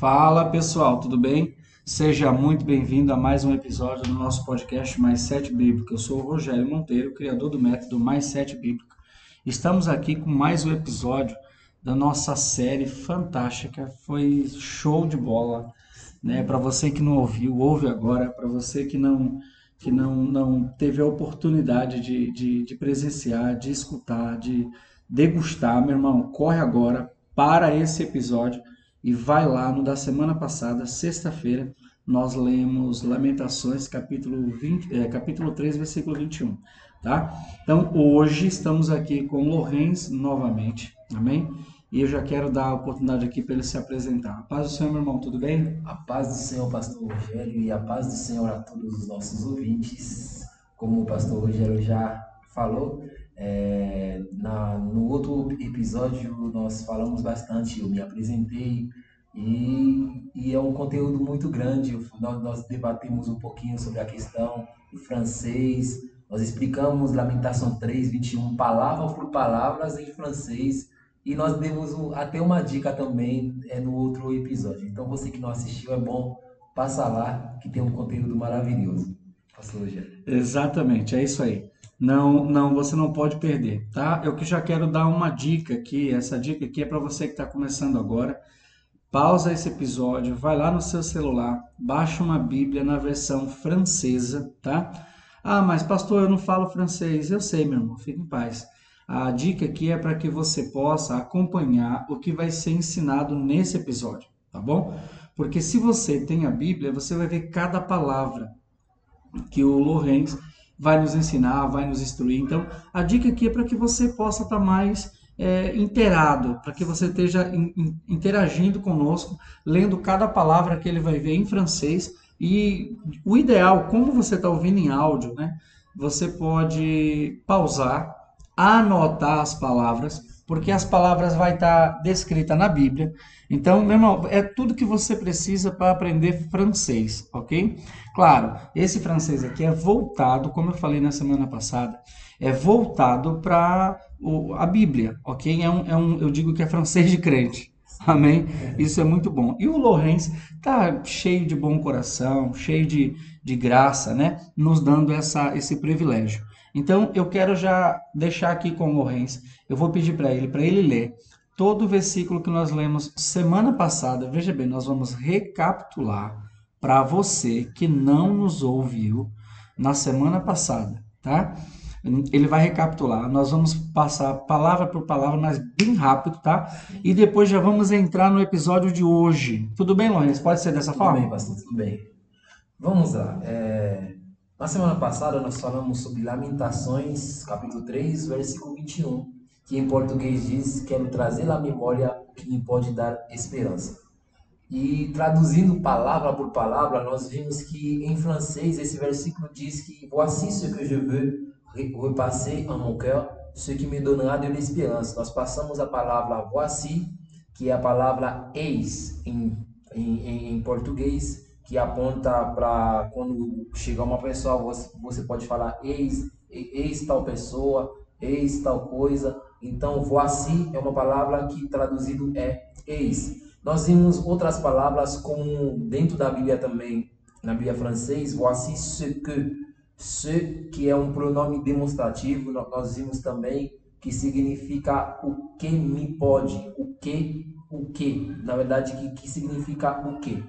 Fala pessoal, tudo bem? Seja muito bem-vindo a mais um episódio do nosso podcast Mais Sete Bíblico. Eu sou o Rogério Monteiro, criador do método Mais Sete Bíblico. Estamos aqui com mais um episódio da nossa série fantástica. Foi show de bola, né? Para você que não ouviu, ouve agora. Para você que não que não, não teve a oportunidade de, de, de presenciar, de escutar, de degustar, meu irmão, corre agora para esse episódio e vai lá no da semana passada, sexta-feira, nós lemos Lamentações, capítulo, 20, é, capítulo 3, versículo 21. Tá? Então, hoje estamos aqui com Lorenz novamente, amém? E eu já quero dar a oportunidade aqui para ele se apresentar. A paz do Senhor, meu irmão, tudo bem? A paz do Senhor, pastor Rogério, e a paz do Senhor a todos os nossos ouvintes. Como o pastor Rogério já falou, é, na, no outro episódio nós falamos bastante, eu me apresentei e, e é um conteúdo muito grande. Nós, nós debatemos um pouquinho sobre a questão do francês, nós explicamos Lamentação 3, 21, palavra por palavras em francês e nós demos até uma dica também é, no outro episódio. Então você que não assistiu, é bom passar lá, que tem um conteúdo maravilhoso. Pastor Rogério. Exatamente, é isso aí. Não, não, você não pode perder, tá? Eu que já quero dar uma dica aqui. Essa dica aqui é para você que está começando agora. Pausa esse episódio, vai lá no seu celular, baixa uma Bíblia na versão francesa, tá? Ah, mas pastor, eu não falo francês. Eu sei, meu irmão, fique em paz. A dica aqui é para que você possa acompanhar o que vai ser ensinado nesse episódio, tá bom? Porque se você tem a Bíblia, você vai ver cada palavra que o Lorenz vai nos ensinar, vai nos instruir. Então, a dica aqui é para que você possa estar tá mais é, inteirado, para que você esteja in, in, interagindo conosco, lendo cada palavra que ele vai ver em francês. E o ideal, como você está ouvindo em áudio, né? Você pode pausar anotar as palavras, porque as palavras vai estar tá descrita na Bíblia. Então, meu irmão, é tudo que você precisa para aprender francês, ok? Claro, esse francês aqui é voltado, como eu falei na semana passada, é voltado para a Bíblia, ok? É um, é um, eu digo que é francês de crente. Amém? Isso é muito bom. E o Lourenço tá cheio de bom coração, cheio de, de graça, né? Nos dando essa, esse privilégio. Então, eu quero já deixar aqui com o Lourenço, eu vou pedir para ele, para ele ler todo o versículo que nós lemos semana passada. Veja bem, nós vamos recapitular para você que não nos ouviu na semana passada, tá? Ele vai recapitular, nós vamos passar palavra por palavra, mas bem rápido, tá? E depois já vamos entrar no episódio de hoje. Tudo bem, Lourenço? Pode ser dessa tudo forma? Tudo bem, pastor, tudo bem. Vamos lá. É... Na semana passada nós falamos sobre Lamentações, capítulo 3, versículo 21, que em português diz: Quero trazer à memória o que me pode dar esperança. E traduzindo palavra por palavra, nós vimos que em francês esse versículo diz que Voici ce que je veux repasser en mon cœur, ce qui me donnera de l'espérance. Nós passamos a palavra voici, que é a palavra eis em, em, português, que aponta para quando chegar uma pessoa, você, você pode falar eis, eis tal pessoa, eis tal coisa. Então, voici é uma palavra que traduzido é eis. Nós vimos outras palavras como dentro da Bíblia também, na Bíblia francês, voici ce que, ce que é um pronome demonstrativo, nós vimos também que significa o que me pode, o que, o que, na verdade, que, que significa o que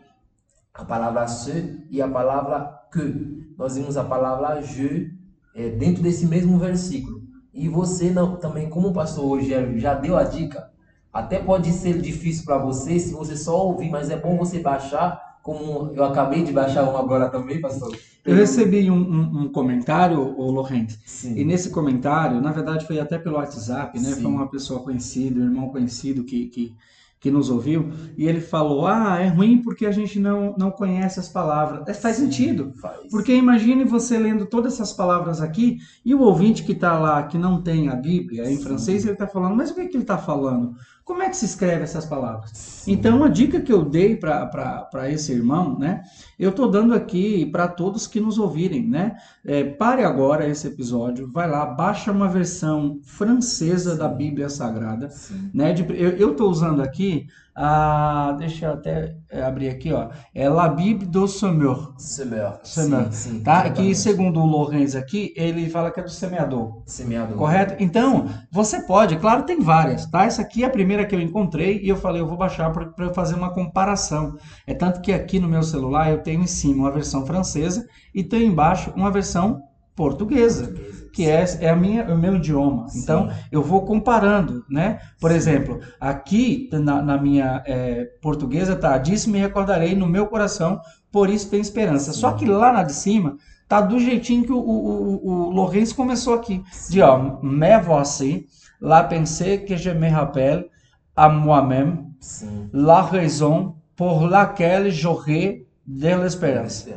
a palavra se e a palavra que. Nós vimos a palavra je é, dentro desse mesmo versículo. E você não, também, como o pastor Rogério já deu a dica, até pode ser difícil para você se você só ouvir, mas é bom você baixar, como eu acabei de baixar um agora também, pastor. Eu recebi um, um, um comentário, o Lorente, e nesse comentário, na verdade foi até pelo WhatsApp, né? Sim. Foi uma pessoa conhecida, um irmão conhecido que, que que nos ouviu, e ele falou: Ah, é ruim porque a gente não, não conhece as palavras. É, faz Sim, sentido. Faz. Porque imagine você lendo todas essas palavras aqui e o ouvinte que está lá, que não tem a Bíblia em Sim. francês, ele está falando: Mas o que, é que ele está falando? Como é que se escreve essas palavras? Sim. Então, a dica que eu dei para esse irmão, né? Eu estou dando aqui para todos que nos ouvirem, né? É, pare agora esse episódio, vai lá, baixa uma versão francesa Sim. da Bíblia Sagrada, Sim. né? De, eu estou usando aqui a, a, deixa eu até é, abrir aqui, ó, é La Bible do Semeur. Semeur. Semeur, Sim, sim, tá? Que segundo o Lorenz aqui, ele fala que é do semeador. Semeador. Correto? Então, você pode, claro, tem várias, tá? Essa aqui é a primeira que eu encontrei e eu falei, eu vou baixar para eu fazer uma comparação. É tanto que aqui no meu celular eu tenho em cima uma versão francesa e tenho embaixo uma versão portuguesa, que é, é a minha, o meu idioma. Sim. Então, eu vou comparando, né? Por exemplo, aqui na, na minha é, portuguesa tá, disse me recordarei no meu coração, por isso tem esperança. Só que lá na de cima tá do jeitinho que o, o, o, o Lourenço começou aqui. De ó, mais voici, la pensée que je me rappelle à moi-même, Sim. la raison pour laquelle j'aurai de l'espérance.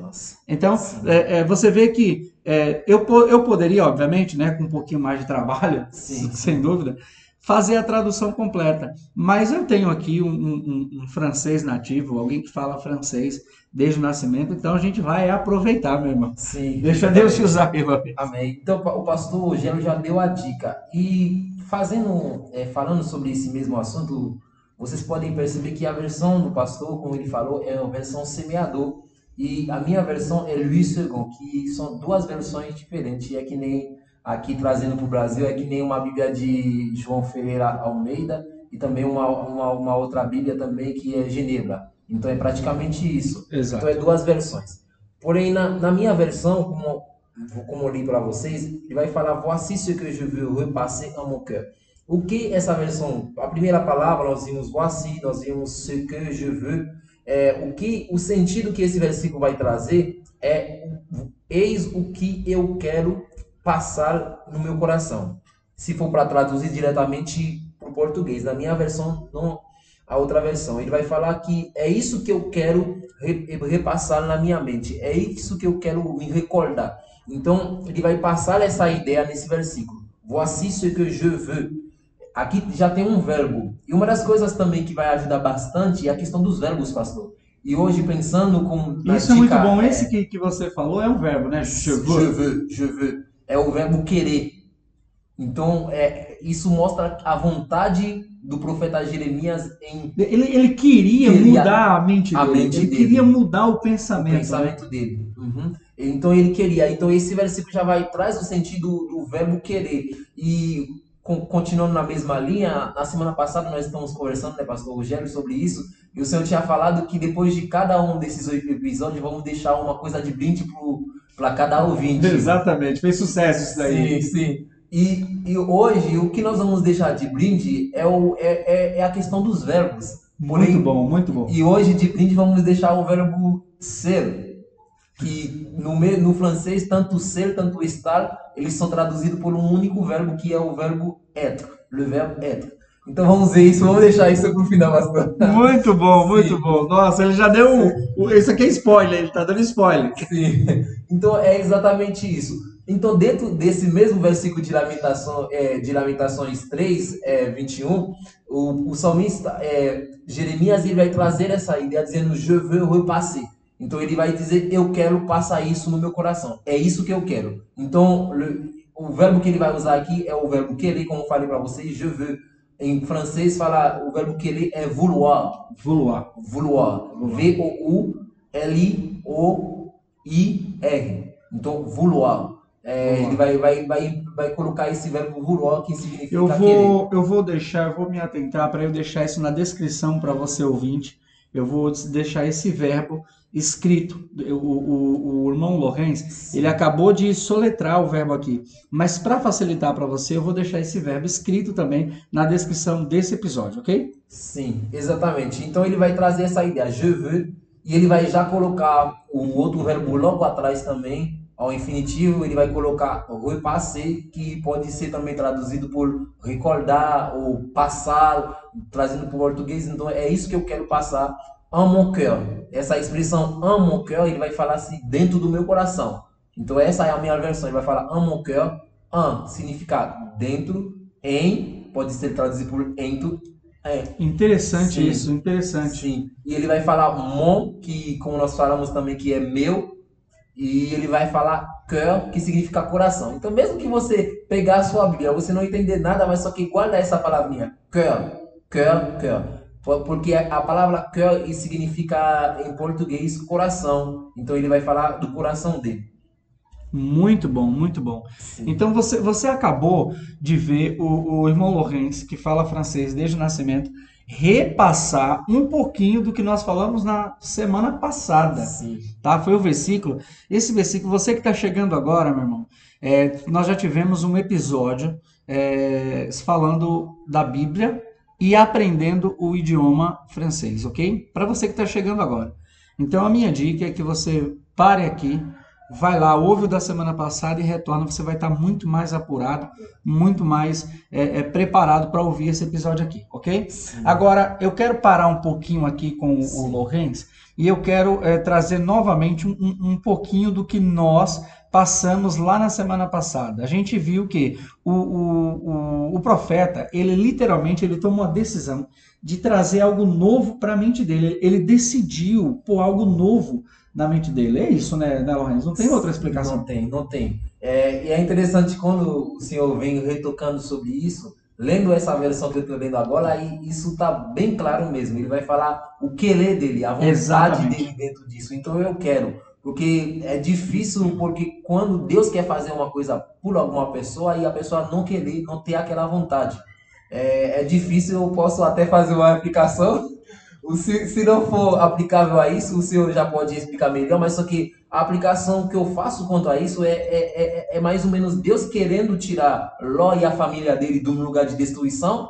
Então, Sim. é, é, você vê que é, eu, eu poderia, obviamente, né, com um pouquinho mais de trabalho, Sim. sem dúvida, fazer a tradução completa. Mas eu tenho aqui um, um- um- francês nativo, alguém que fala francês desde o nascimento, então a gente vai aproveitar, meu irmão. Sim. Deixa Deus te usar, irmão. Amém. Então o pastor Gelo já deu a dica. E fazendo, é, falando sobre esse mesmo assunto, vocês podem perceber que a versão do pastor, como ele falou, é a versão semeador. E a minha versão é Luiz II, que são duas versões diferentes. É que nem aqui trazendo para o Brasil, é que nem uma Bíblia de João Ferreira Almeida e também uma, uma, uma outra Bíblia também que é Genebra. Então é praticamente isso. Exato. Então é duas versões. Porém, na, na minha versão, como, como eu li para vocês, ele vai falar Voici ce que je veux repasser en mon cœur. O que essa versão, a primeira palavra nós vimos voici, nós vimos ce que je veux. É, o que o sentido que esse versículo vai trazer é eis o que eu quero passar no meu coração. Se for para traduzir diretamente para o português, na minha versão, não a outra versão. Ele vai falar que é isso que eu quero re- repassar na minha mente, é isso que eu quero me recordar. Então, ele vai passar essa ideia nesse versículo. Voici ce que je veux. Aqui já tem um verbo. E uma das coisas também que vai ajudar bastante é a questão dos verbos, pastor. E hoje, pensando com. Isso é muito bom. é, Esse que, que você falou é um verbo, né? Je Je veux. veux, je veux. É o verbo querer. Então, é, isso mostra a vontade do profeta Jeremias em Ele, ele queria, Queria mudar a mente a dele. mente ele dele. queria mudar o o pensamento. né? pensamento dele. Uhum. Então ele queria. Então esse versículo já vai traz o sentido do verbo querer. E continuando na mesma linha, na semana passada nós estamos conversando, né, pastor Rogério, sobre isso. E o senhor tinha falado que depois de cada um desses oito episódios vamos deixar uma coisa de brinde para cada ouvinte. Exatamente, fez sucesso isso daí. Sim, sim. E, e hoje o que nós vamos deixar de brinde é, o, é, é, é a questão dos verbos. Muito bom, muito bom. E hoje de brinde vamos deixar o verbo ser, que no, no francês tanto ser, tanto estar, eles são traduzidos por um único verbo que é o verbo être, le verbe être. Então vamos ver isso, vamos deixar isso para o final, pastor. Muito bom, muito Sim. bom. Nossa, ele já deu. Isso aqui é spoiler, ele tá dando spoiler. Sim. Então é exatamente isso. Então, dentro desse mesmo versículo de, Lamentação, é, de Lamentações 3, é, 21, o, o salmista é, Jeremias ele vai trazer essa ideia dizendo Je veux repasser. Então ele vai dizer eu quero passar isso no meu coração. É isso que eu quero. Então o verbo que ele vai usar aqui é o verbo querer, como eu falei para vocês, je veux. Em francês fala o verbo querer é vouloir. Vouloir. Vouloir. V-O-U-L-I-O-I-R. Então, vouloir. É, Vouloir. ele vai, vai, vai, vai colocar esse verbo vouloir que significa Eu querer. vou, eu vou deixar, eu vou me atentar para eu deixar isso na descrição para você ouvinte. Eu vou deixar esse verbo escrito. O, o, o irmão Lorenz, ele acabou de soletrar o verbo aqui. Mas para facilitar para você, eu vou deixar esse verbo escrito também na descrição desse episódio, ok? Sim, exatamente. Então ele vai trazer essa ideia, je veux, e ele vai já colocar o outro verbo logo atrás também, ao infinitivo, ele vai colocar repasser, que pode ser também traduzido por recordar ou passar, trazendo para o português. Então é isso que eu quero passar en mon cœur. Essa expressão en mon cœur, ele vai falar assim, dentro do meu coração. Então essa é a minha versão, ele vai falar en mon cœur. En significa dentro, em pode ser traduzido porento, é, Interessante Sim. isso, interessante. Sim. E ele vai falar mon, que como nós falamos também que é meu, e ele vai falar cœur, que significa coração. Então mesmo que você pegar a sua Bíblia, você não entender nada, mas só que guarda essa palavrinha, cœur, cœur, cœur. Porque a palavra cœur significa em português coração. Então ele vai falar do coração dele. Muito bom, muito bom. Sim. Então você, você acabou de ver o, o irmão Lourenço, que fala francês desde o nascimento, repassar um pouquinho do que nós falamos na semana passada. Sim. Tá? Foi o versículo. Esse versículo, você que está chegando agora, meu irmão, é, nós já tivemos um episódio é, falando da Bíblia e aprendendo o idioma francês, ok? Para você que está chegando agora. Então a minha dica é que você pare aqui, vai lá, ouve o da semana passada e retorna. Você vai estar tá muito mais apurado, muito mais é, é, preparado para ouvir esse episódio aqui, ok? Sim. Agora eu quero parar um pouquinho aqui com Sim. o Lorenz e eu quero é, trazer novamente um, um pouquinho do que nós passamos lá na semana passada. A gente viu que o, o, o, o profeta, ele literalmente ele tomou a decisão de trazer algo novo para a mente dele. Ele decidiu pôr algo novo na mente dele. É isso, né, né Lorenzo? Não tem outra explicação. Não tem, não tem. É, e é interessante quando o senhor vem retocando sobre isso, lendo essa versão que eu estou lendo agora, aí isso está bem claro mesmo. Ele vai falar o querer dele, a vontade Exatamente. dele dentro disso. Então eu quero. Porque é difícil, porque quando Deus quer fazer uma coisa por alguma pessoa, aí a pessoa não querer, não ter aquela vontade. É, é difícil, eu posso até fazer uma aplicação. Se, se não for aplicável a isso, o senhor já pode explicar melhor, mas só que a aplicação que eu faço quanto a isso é, é, é, é mais ou menos Deus querendo tirar Ló e a família dele de um lugar de destruição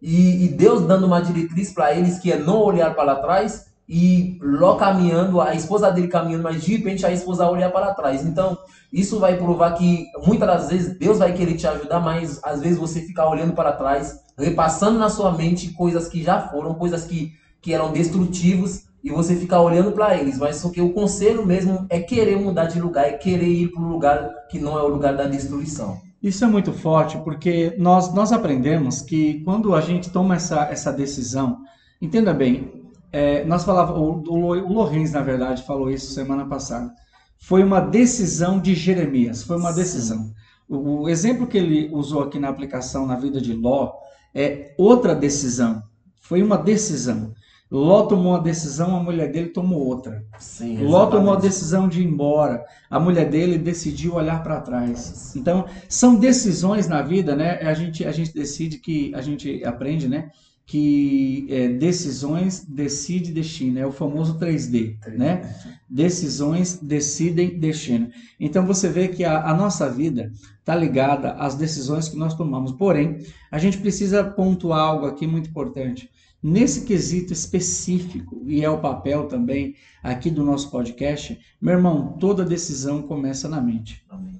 e, e Deus dando uma diretriz para eles que é não olhar para trás e Ló caminhando, a esposa dele caminhando, mas de repente a esposa olha para trás. Então, isso vai provar que muitas das vezes Deus vai querer te ajudar, mas às vezes você fica olhando para trás, repassando na sua mente coisas que já foram, coisas que, que eram destrutivos, e você fica olhando para eles. Mas só que o conselho mesmo é querer mudar de lugar, é querer ir para um lugar que não é o lugar da destruição. Isso é muito forte, porque nós, nós aprendemos que quando a gente toma essa, essa decisão, entenda bem, é, nós falávamos, o, o Lorenz, na verdade, falou isso semana passada. Foi uma decisão de Jeremias, foi uma decisão. O, o, exemplo que ele usou aqui na aplicação na vida de Ló é outra decisão. Foi uma decisão. Ló tomou uma decisão, a mulher dele tomou outra. Sim, Ló tomou a decisão de ir embora, a mulher dele decidiu olhar para trás. Então, são decisões na vida, né? A gente, a gente decide que, a gente aprende, né? Que é, decisões decide destino, é o famoso 3D, 3D. né? Decisões decidem destino. Então você vê que a, a nossa vida está ligada às decisões que nós tomamos. Porém, a gente precisa pontuar algo aqui muito importante. Nesse quesito específico, e é o papel também aqui do nosso podcast, meu irmão, toda decisão começa na mente. Na mente.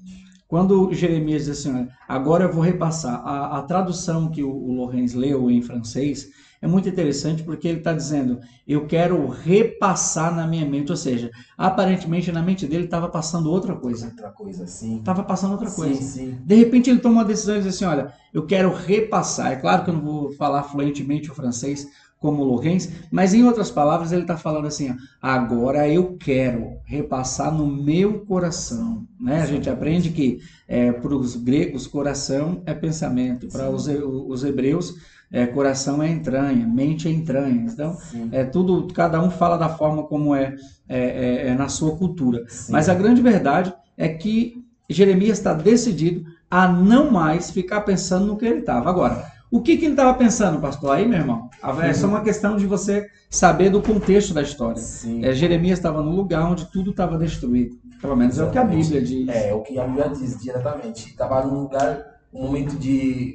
Quando Jeremias diz assim, agora eu vou repassar, a, a tradução que o, o Lorenz leu em francês é muito interessante porque ele está dizendo, eu quero repassar na minha mente, ou seja, aparentemente na mente dele estava passando outra coisa. Outra coisa, sim. Estava passando outra coisa. Sim, sim. De repente ele toma uma decisão e diz assim, olha, eu quero repassar. É claro que eu não vou falar fluentemente o francês, como Lourenço, mas em outras palavras ele está falando assim, ó, agora eu quero repassar no meu coração, né? A gente aprende que é, para os gregos coração é pensamento, para os, os hebreus é, coração é entranha, mente é entranha, então Sim. é tudo, cada um fala da forma como é, é, é, é na sua cultura, Sim. mas a grande verdade é que Jeremias está decidido a não mais ficar pensando no que ele estava agora. O que, que ele estava pensando, pastor? Aí, meu irmão, é só uma questão de você saber do contexto da história. É, Jeremias estava no lugar onde tudo estava destruído. Pelo menos Exatamente. é o que a Bíblia diz. É, o que a Bíblia diz diretamente. Estava num lugar, um momento de.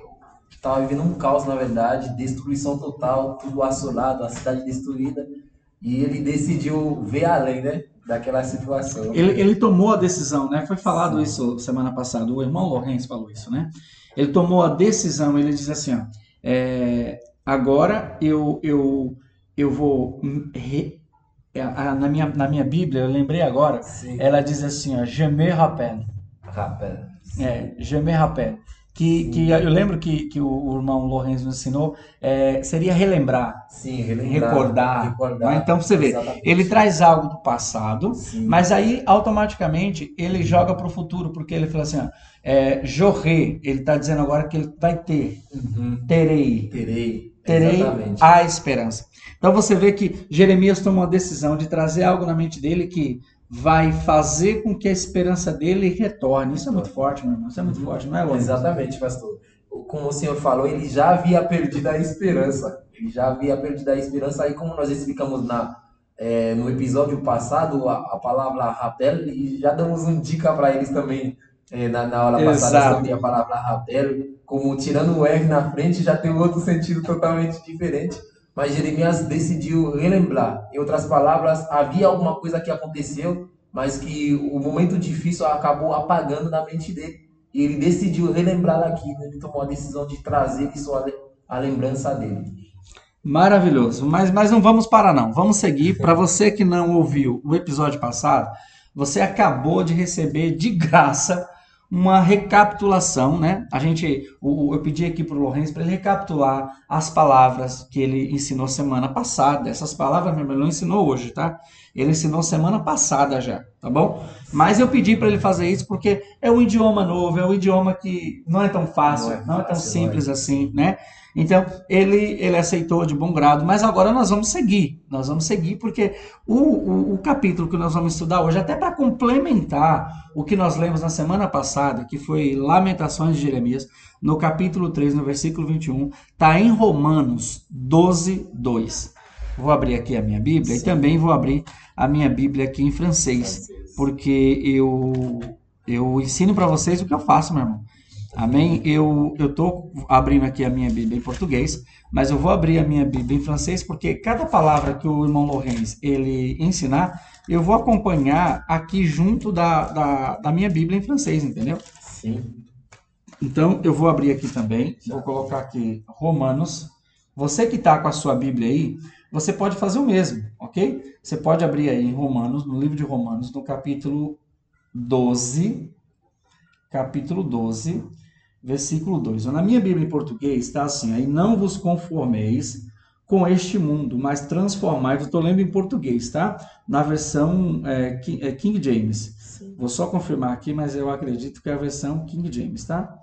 Estava vivendo um caos, na verdade, destruição total, tudo assolado, a cidade destruída. E ele decidiu ver além, né? Daquela situação. Ele, ele tomou a decisão, né? Foi falado Sim. isso semana passada. O irmão Lourenço falou isso, né? Ele tomou a decisão, ele diz assim, ó, é, agora eu, eu, eu vou... Re, na, minha, na minha Bíblia, eu lembrei agora, Sim. ela diz assim, ó, je me rappelle. Rappelle. É, je me rappelle que, que eu lembro que, que o, irmão Lourenço nos ensinou, é, seria relembrar, Sim, relembrar recordar. recordar né? Então você vê, exatamente. ele traz algo do passado, Sim. mas aí automaticamente ele joga para o futuro, porque ele fala assim, ó, é, ele está dizendo agora que ele vai ter, uhum. terei. Terei. terei Exatamente. a esperança. Então você vê que Jeremias tomou a decisão de trazer algo na mente dele que vai fazer com que a esperança dele retorne. Isso é muito forte, meu irmão. Isso é muito forte, não é, Lô? Exatamente, pastor. Como o senhor falou, ele já havia perdido a esperança. Ele já havia perdido a esperança. Aí, como nós explicamos na, é, no episódio passado, a, a palavra rapel, e já damos uma dica para eles também é, na, na aula passada Exato. sobre a palavra rapel. Como tirando o R na frente, já tem outro sentido totalmente diferente. Mas Jeremias decidiu relembrar. Em outras palavras, havia alguma coisa que aconteceu, mas que o momento difícil acabou apagando na mente dele. E ele decidiu relembrar aquilo. Ele tomou a decisão de trazer isso à lembrança dele. Maravilhoso. Mas, mas não vamos parar, não. Vamos seguir. Para você que não ouviu o episódio passado, você acabou de receber de graça uma recapitulação, né? A gente, o- eu pedi aqui para o Lourenço para ele recapitular as palavras que ele ensinou semana passada. Essas palavras mesmo, ele não ensinou hoje, tá? Ele ensinou semana passada já, tá bom? Mas eu pedi para ele fazer isso porque é um idioma novo, é um idioma que não é tão fácil, Não é não é tão simples assim, né? Então, ele, ele aceitou de bom grado, mas agora nós vamos seguir. Nós vamos seguir porque o, o, o capítulo que nós vamos estudar hoje, até para complementar o que nós lemos na semana passada, que foi Lamentações de Jeremias, no capítulo 3, no versículo 21, está em Romanos 12, 2. Vou abrir aqui a minha Bíblia e Sim. também vou abrir a minha Bíblia aqui em francês, porque eu, eu ensino para vocês o que eu faço, meu irmão. Amém? Eu eu tô abrindo aqui a minha Bíblia em português, mas eu vou abrir a minha Bíblia em francês porque cada palavra que o irmão Lorenz ele ensinar, eu vou acompanhar aqui junto da, da, da minha Bíblia em francês, entendeu? Sim. Então eu vou abrir aqui também, vou colocar aqui Romanos. Você que está com a sua Bíblia aí, você pode fazer o mesmo, ok? Você pode abrir aí em Romanos, no livro de Romanos, no capítulo 12, capítulo 12, versículo 2. Na minha Bíblia em português está assim, aí não vos conformeis com este mundo, mas transformai-vos, estou lendo em português, tá? Na versão é, Ki- é, King James. Sim. Vou só confirmar aqui, mas eu acredito que é a versão King James, tá?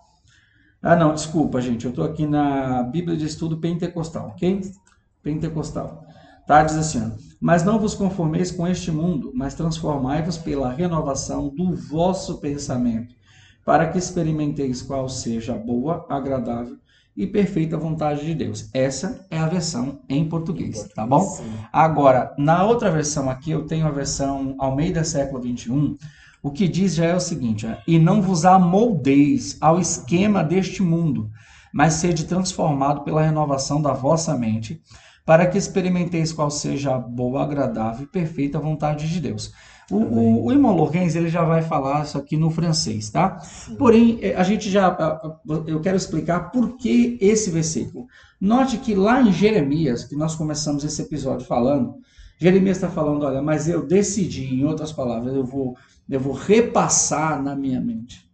Ah, não, desculpa, gente. Eu estou aqui na Bíblia de Estudo Pentecostal, ok? Pentecostal. Tá? Diz assim, ó, mas não vos conformeis com este mundo, mas transformai-vos pela renovação do vosso pensamento, para que experimenteis qual seja a boa, agradável e perfeita vontade de Deus. Essa é a versão em português, tá bom? Sim. Agora, na outra versão aqui, eu tenho a versão Almeida século 21. O que diz já é o seguinte: ó, e não vos amoldeis ao esquema deste mundo, mas sede transformado pela renovação da vossa mente, para que experimenteis qual seja a boa, agradável e perfeita vontade de Deus. O, o, o irmão Lorenz, ele já vai falar isso aqui no francês, tá? Sim. Porém, eh, a gente já. Eu quero explicar por que esse versículo. Note que lá em Jeremias, que nós começamos esse episódio falando, Jeremias está falando: olha, mas eu decidi, em outras palavras, eu vou, eu vou repassar na minha mente.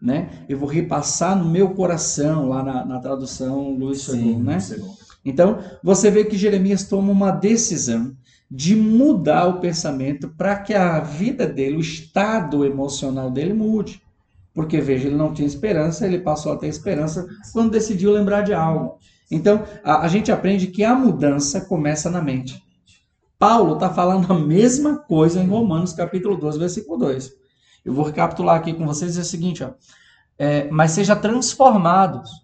Né? Eu vou repassar no meu coração, lá na, na tradução Luiz II, né? segundo. Então, você vê que Jeremias toma uma decisão de mudar o pensamento para que a vida dele, o estado emocional dele mude. Porque, veja, ele não tinha esperança, ele passou a ter esperança quando decidiu lembrar de algo. Então, a, a gente aprende que a mudança começa na mente. Paulo está falando a mesma coisa em Romanos capítulo 12, versículo 2. Eu vou recapitular aqui com vocês dizer o seguinte, ó, é, mas seja transformados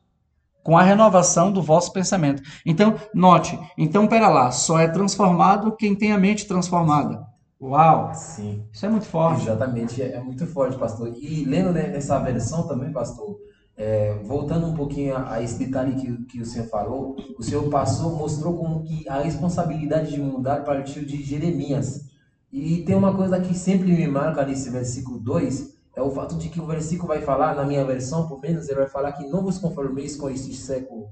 com a renovação do vosso pensamento. Então, note, então, pera lá, só é transformado quem tem a mente transformada. Uau, Sim. isso é muito forte. Exatamente, é é muito forte, pastor. E lendo né, nessa versão também, pastor, é, voltando um pouquinho a, a esse detalhe que, que o senhor falou, o senhor passou, mostrou como que a responsabilidade de mudar partiu de Jeremias. E tem uma coisa que sempre me marca nesse versículo 2, é o fato de que o versículo vai falar, na minha versão, por menos, ele vai falar que não vos conformeis com este século,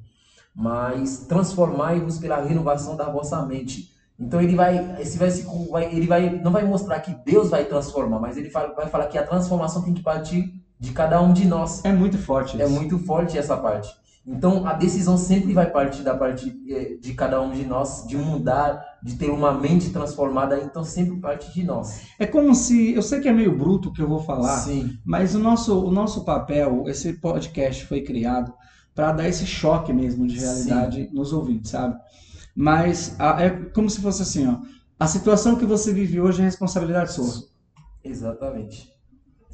mas transformai-vos pela renovação da vossa mente. Então ele vai, esse versículo vai, ele vai, não vai mostrar que Deus vai transformar, mas ele fala- vai falar que a transformação tem que partir de cada um de nós. É muito forte É isso. muito forte essa parte. Então a decisão sempre vai partir da parte eh, de cada um de nós, de mudar, de ter uma mente transformada. Então sempre parte de nós. É como se, eu sei que é meio bruto o que eu vou falar, Sim, mas o nosso, o nosso papel, esse podcast foi criado para dar esse choque mesmo de realidade Sim. nos ouvintes, sabe? Mas a, é como se fosse assim, ó. A situação que você vive hoje é responsabilidade sua. Exatamente.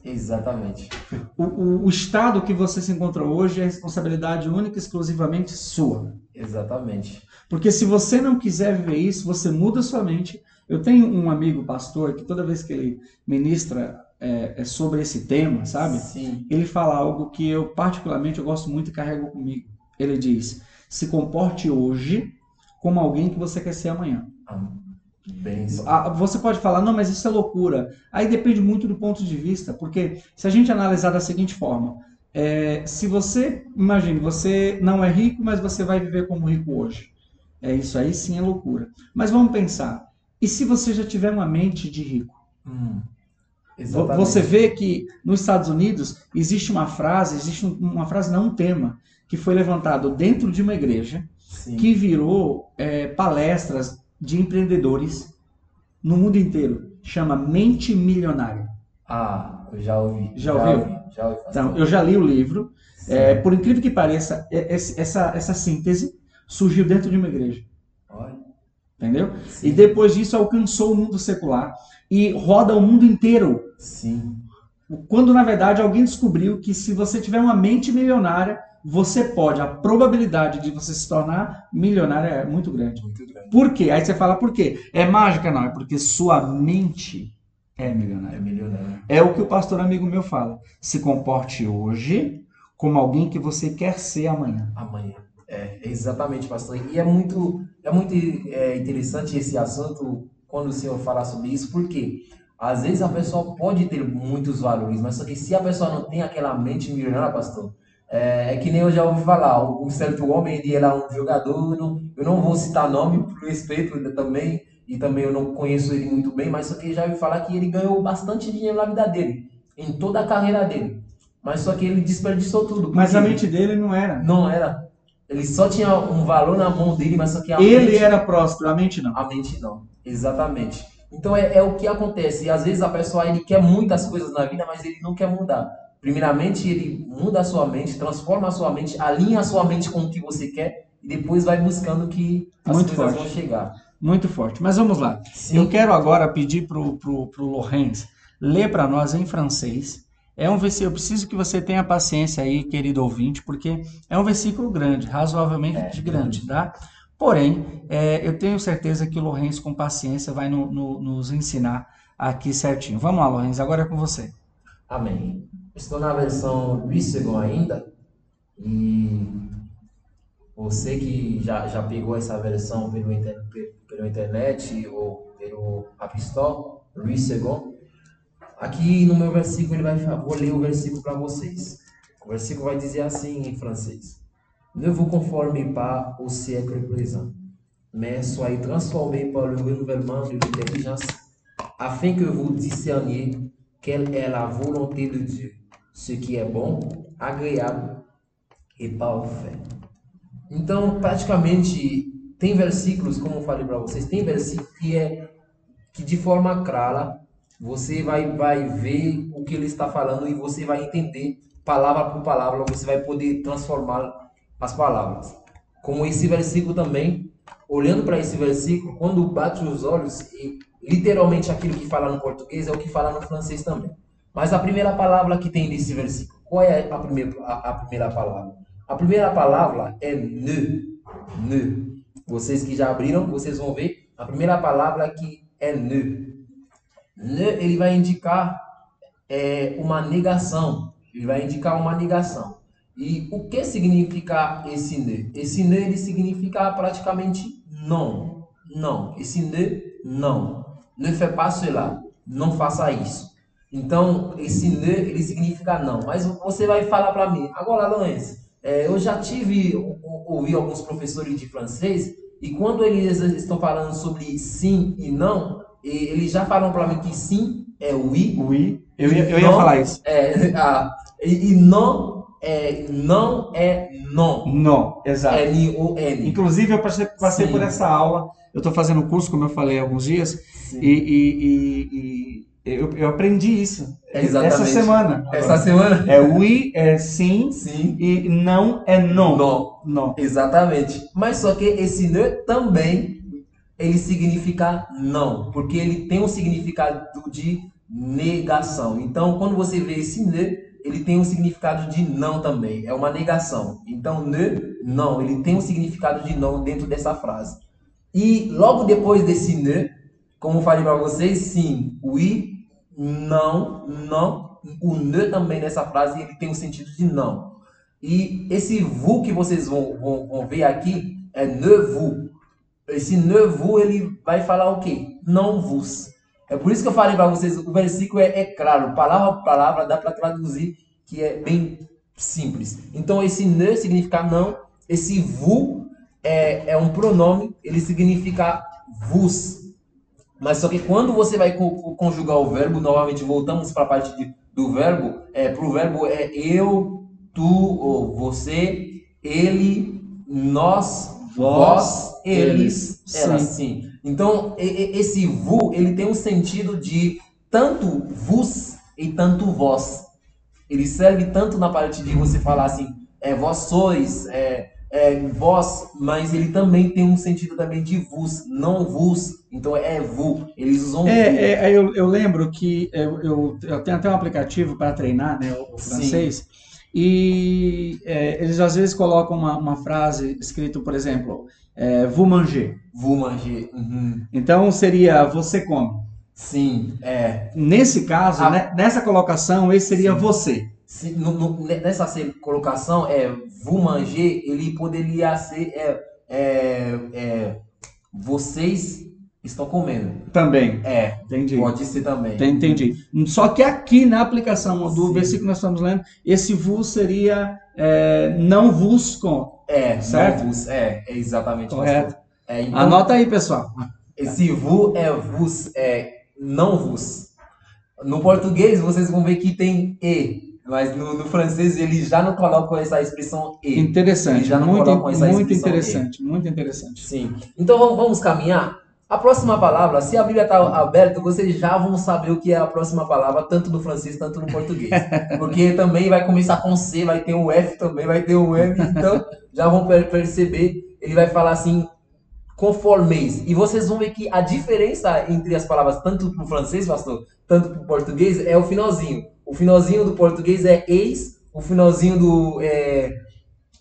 Exatamente. O, o, o, estado que você se encontra hoje é responsabilidade única e exclusivamente sua. Exatamente. Porque se você não quiser viver isso, você muda sua mente. Eu tenho um amigo pastor que toda vez que ele ministra é, é sobre esse tema, sabe? Sim. Ele fala algo que eu particularmente eu gosto muito e carrego comigo. Ele diz: se comporte hoje como alguém que você quer ser amanhã. Ah, você pode falar, não, mas isso é loucura. Aí depende muito do ponto de vista, porque se a gente analisar da seguinte forma, é, se você, imagine, você não é rico, mas você vai viver como rico hoje. É isso aí sim é loucura. Mas vamos pensar, e se você já tiver uma mente de rico? Hum, você vê que nos Estados Unidos existe uma frase, existe uma frase, não um tema, que foi levantado dentro de uma igreja, Sim. que virou é, palestras de empreendedores no mundo inteiro. Chama Mente Milionária. Ah, eu já ouvi. Já, já ouviu? Ouvi, já ouvi então, eu já li o livro. É, por incrível que pareça, essa, essa síntese surgiu dentro de uma igreja. Olha. Entendeu? Sim. E depois disso alcançou o mundo secular e roda o mundo inteiro. Sim. Quando na verdade alguém descobriu que se você tiver uma mente milionária, você pode, a probabilidade de você se tornar milionário é muito grande. Muito grande. Por quê? Aí você fala por quê? É mágica? Não, é porque sua mente é milionária. É milionária. É o que o pastor amigo meu fala. Se comporte hoje como alguém que você quer ser amanhã. Amanhã. É, exatamente, pastor. E é muito, é muito é, interessante esse assunto quando o senhor fala sobre isso, porque às vezes a pessoa pode ter muitos valores, mas só que se a pessoa não tem aquela mente milionária, pastor, é, é, que nem eu já ouvi falar, um certo homem, ele era um jogador, eu não, eu não vou citar nome por respeito também, e também eu não conheço ele muito bem, mas só que já ouvi falar que ele ganhou bastante dinheiro na vida dele, em toda a carreira dele. Mas só que ele desperdiçou tudo. Mas a mente dele não era. Não era. Ele só tinha um valor na mão dele, mas só que a Ele mente, era próspero, a mente não. A mente não. Exatamente. Então é, é o que acontece. E às vezes a pessoa ele quer muitas coisas na vida, mas ele não quer mudar. Primeiramente, ele muda a sua mente, transforma a sua mente, alinha a sua mente com o que você quer e depois vai buscando que as Muito coisas forte. vão chegar. Muito forte. Mas vamos lá. Sim. Eu quero agora pedir para o pro, pro Lorenz ler para nós em francês. É um versículo, eu preciso que você tenha paciência aí, querido ouvinte, porque é um versículo grande, razoavelmente É. grande, tá? Porém, é, eu tenho certeza que o Lorenz, com paciência, vai no- no- nos ensinar aqui certinho. Vamos lá, Lorenz, agora é com você. Amém. Estou na versão Lissegão ainda. E você que já, já pegou essa versão pelo, inter, pe- pela internet ou pelo App Store, Lissegão. Aqui no meu versículo, ele vai, vou ler o versículo para vocês. O versículo vai dizer assim em francês. Ne vous conformez pas au siècle présent, mais soyez transformés par le renouvellement de l'intelligence, afin que vous discerniez quelle est la volonté de Dieu, ce qui est bon, agréable e parfait. Então, praticamente, tem versículos, como eu falei para vocês, tem versículo que é que de forma clara você vai, vai ver o que ele está falando e você vai entender palavra por palavra, você vai poder transformar as palavras. Como esse versículo também, olhando para esse versículo, quando bate os olhos, e literalmente aquilo que fala no português é o que fala no francês também. Mas a primeira palavra que tem nesse versículo, qual é a primeira, a, a primeira palavra? A primeira palavra é ne. Ne. Vocês que já abriram, vocês vão ver. A primeira palavra aqui é ne. Ne, ele vai indicar é, uma negação. Ele vai indicar uma negação. E o que significa esse ne? Esse ne ele significa praticamente não. Não. Esse ne, não. Ne fais pas cela. Não faça isso. Então, esse ne, ele significa não. Mas você vai falar para mim, agora, Lourenço, é, eu já tive, ou- ou- ouvi alguns professores de francês, e quando eles estão falando sobre sim e não, eles já falam para mim que sim é oui, Oui, eu ia, eu ia Não. falar isso. é, ah, e, e não é não é não. Não, exato. N-O-N. Inclusive, eu passei, passei por essa aula. Eu estou fazendo curso, como eu falei há alguns dias, Sim. e- e- e Eu, eu aprendi isso Exatamente. essa semana. Essa semana? É oui, é sim, Sim. e não é não. Não. Não. Exatamente. Mas só que esse ne também ele significa não, porque ele tem um significado de negação. Então, quando você vê esse ne, ele tem um significado de não também. É uma negação. Então, ne, não, ele tem um significado de não dentro dessa frase. E logo depois desse ne, como eu falei para vocês, sim, oui, não, não. O ne também nessa frase ele tem o sentido de não. E esse vous que vocês vão, vão, vão ver aqui é ne vous. Esse ne vous ele vai falar o quê? Não vos. É por isso que eu falei para vocês, o versículo é, é claro, palavra por palavra, dá para traduzir, que é bem simples. Então esse ne significa não, esse vous é, é um pronome, ele significa vos. Mas só que quando você vai co- conjugar o verbo, novamente voltamos para a parte de- do verbo, é, para o verbo é eu, tu, ou você, ele, nós, Vós, eles, eles, ela, sim. sim. Então, e- e- esse vu, ele tem um sentido de tanto vos e tanto vós. Ele serve tanto na parte de você falar assim, é, vós sois, é, é, vós, mas ele também tem um sentido também de vos, não vos. Então é vu. Eles usam vu. É, é, eu, eu lembro que eu, eu, eu tenho até um aplicativo para treinar né, o, o Sim. francês, e é, eles às vezes colocam uma, uma frase escrito, por exemplo, é, vous mangez. Vous manger. Uhum. Então seria você come. Sim, é. Nesse caso, Ah. né, nessa colocação, esse seria Sim. você. No- no- nessa colocação, é, vous manger, ele poderia ser, é, é, é, vocês estão comendo. Também. É, Entendi. pode ser também. Entendi. Só que aqui na aplicação do Sim. versículo que nós estamos lendo, esse vos seria é, não vos com. É, Certo? vos, é, é exatamente. Correto. É, então, Anota aí, pessoal. Esse vu é vos, é não vos. No português vocês vão ver que tem e, mas no, no francês eles já não colocam essa expressão e. Interessante. Eles já não Muito, muito expressão interessante. Muito interessante. Sim. Então vamos, vamos caminhar. A próxima palavra, se a Bíblia está aberta, vocês já vão saber o que é a próxima palavra, tanto no francês, tanto no português. Porque também vai começar com C, vai ter um F também, vai ter um M, então já vão per- perceber. Ele vai falar assim, conformeis. E vocês vão ver que a diferença entre as palavras, tanto para o francês, pastor, tanto para o português, é o finalzinho. O finalzinho do português é eis, o finalzinho do, é,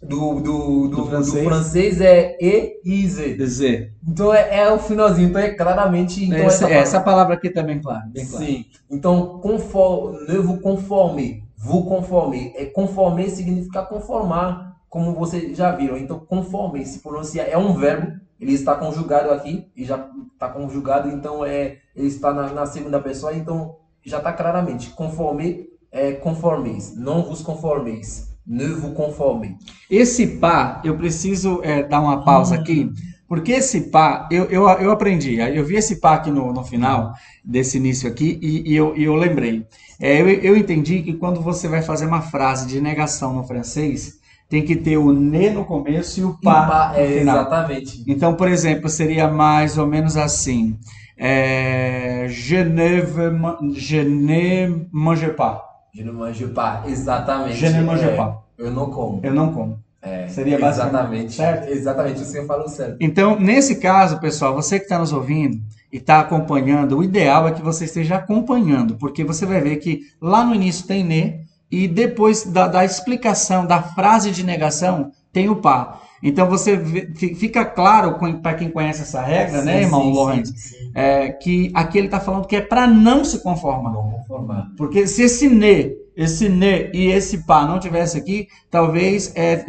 do, do, do, Do do francês. francês. é e e z. Dizer. Então é, é o finalzinho, então é claramente. Então essa, essa essa palavra aqui também, claro. Bem claro. Sim. Então, conforme, ne vous conforme, vous conforme. É, conforme significa conformar, como vocês já viram. Então, conforme se pronuncia, é um verbo, ele está conjugado aqui, e já está conjugado, então é, ele está na, na segunda pessoa, então já está claramente. Conforme é conformeis, não vos conformeis, ne vous conforme. Esse pá, eu preciso é, dar uma pausa aqui, porque esse pá, eu, eu, eu aprendi, eu vi esse pá aqui no, no final desse início aqui e, e eu, e eu lembrei. É, eu, eu entendi que quando você vai fazer uma frase de negação no francês, tem que ter o ne no começo e o pá Pá, no é, final. exatamente. Então, por exemplo, seria mais ou menos assim: é, je ne je ne mange pas. Je ne mange pas, exatamente. Je ne mange é, pas. Eu não como. Eu não como. É, Seria basicamente, exatamente. certo? Exatamente, o senhor falou certo. Então, nesse caso, pessoal, você que está nos ouvindo e está acompanhando, o ideal é que você esteja acompanhando, porque você vai ver que lá no início tem ne e depois da, da explicação da frase de negação tem o pá. Então você vê- fica claro para quem conhece essa regra, né, Sim, irmão Lourenço, sim, sim. é, que aqui ele está falando que é para não se conformar. Não conformar. Porque se esse ne, esse ne e esse pá não tivesse aqui, talvez é,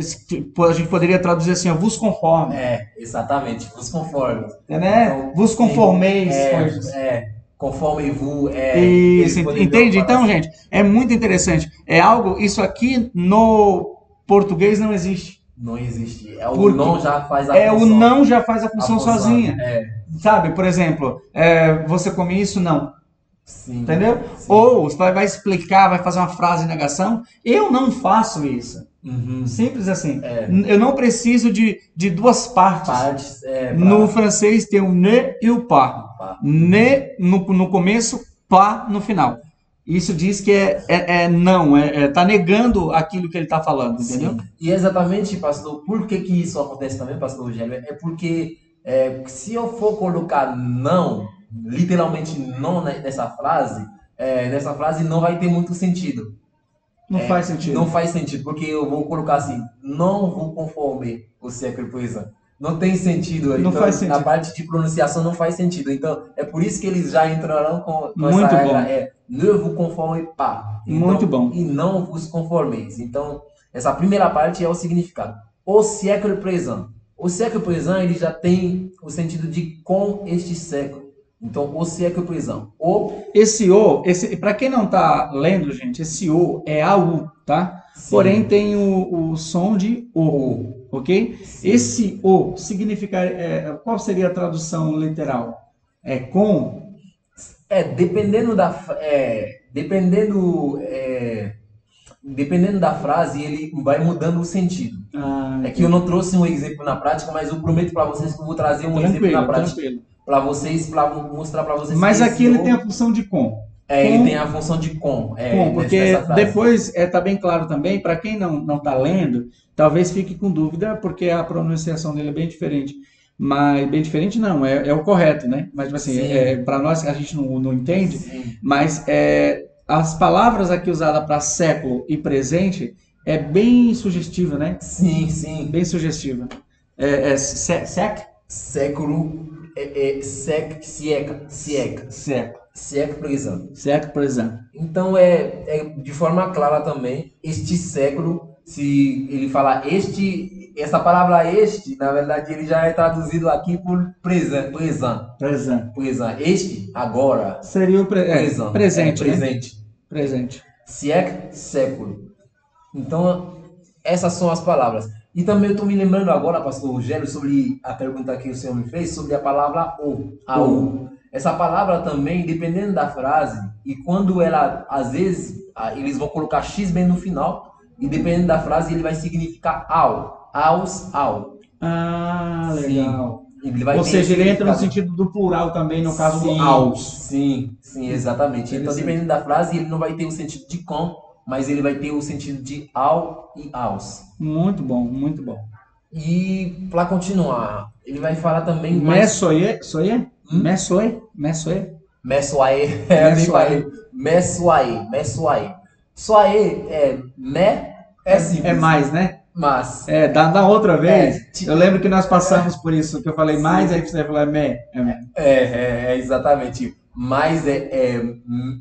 a gente poderia traduzir assim, ó, vos conforme. É, exatamente, vos conforme. né? Então, Vos conformeis. É, é, conforme vous. É, Isso, entende? Então, assim. gente, é muito interessante. É algo, isso aqui no português não existe. Não existe. É o Porque não já faz a É o função. não já faz a A função função. sozinha. É, Sabe? Por exemplo, é, você come isso? Não. sim. Entendeu? Sim. Ou você vai, explicar, vai fazer uma frase de negação. Eu não faço isso. Uhum. Simples assim. É, Eu não preciso de, de duas partes. partes. É, pra- No francês tem o ne e o pas. Pá. Ne no, no começo, pas no final. Isso diz que é, é, é não, é, é, tá negando aquilo que ele está falando, entendeu? Sim. E exatamente, pastor, por que, que isso acontece também, pastor Rogério? É porque é, se eu for colocar não, literalmente não nessa frase, é, nessa frase não vai ter muito sentido. Não é, faz sentido. Não faz sentido, porque eu vou colocar assim, não vou conforme o século poesia. Não tem sentido. Não então, faz sentido. A parte de pronunciação não faz sentido. Então, é por isso que eles já entrarão com, com Muito essa regra. Bom. É, ne vous conformez pas. Então, Muito bom. E não vos conformeis. Então, essa primeira parte é o significado. O século presente. O século presente, ele já tem o sentido de com este século. Então, o século presente. O... Esse o, esse, para quem não está lendo, gente, esse o é AU, tá? Sim. Porém, tem o, o som de o. o ok? Sim. Esse o significa. É, qual seria a tradução literal? É com? É, dependendo da. É, dependendo. É, dependendo da frase, ele vai mudando o sentido. Ah, é que eu não trouxe um exemplo na prática, mas eu prometo para vocês que eu vou trazer um exemplo na prática. Para vocês, para mostrar para vocês. Mas aqui ele tem a função de com. É, com, ele tem a função de com. É, com porque depois está é, tá bem claro também, para quem não está lendo, talvez fique com dúvida, porque a pronunciação dele é bem diferente. Mas bem diferente não, é, é o correto, né? Mas tipo assim, é, para nós a gente não, não entende, Sim. mas é, as palavras aqui usadas para século e presente é bem sugestiva, né? Sim, sim. Bem sugestiva. É, é sec? Século, é, é, sec, sieca, sieca. Século. Século prisão. Século prisão. Então é, é de forma clara também, este século, se ele falar este, essa palavra este, na verdade ele já é traduzido aqui por present, present. Present. Present. Este, agora. Seria o pre é, presente. É, presente. Né? Presente. Siec, século. Então, essas são as palavras. E também eu estou me lembrando agora, pastor Rogério, sobre a pergunta que o senhor me fez, sobre a palavra o, a o. Essa palavra também, dependendo da frase, e quando ela, às vezes, eles vão colocar x bem no final, e dependendo da frase, ele vai significar ao, aos, ao. Ah, legal. Ou seja, ele entra no sentido do plural também, no caso sim, do aos. Sim, sim, exatamente. Então, dependendo da frase, ele não vai ter o sentido de com, mas ele vai ter o sentido de ao e aos. Muito bom, muito bom. E para continuar, ele vai falar também. Mais... Messoye, soye? Hum? Messoye, messoye. Messoye, é messoye, messoye, messoye. Soye é me, é, é, é mais, né? Mas. É, da, da outra vez, é, tipo, eu lembro que nós passamos por isso, que eu falei sim. mais, aí você falou é me. É, é, é, é exatamente. Mais é, é,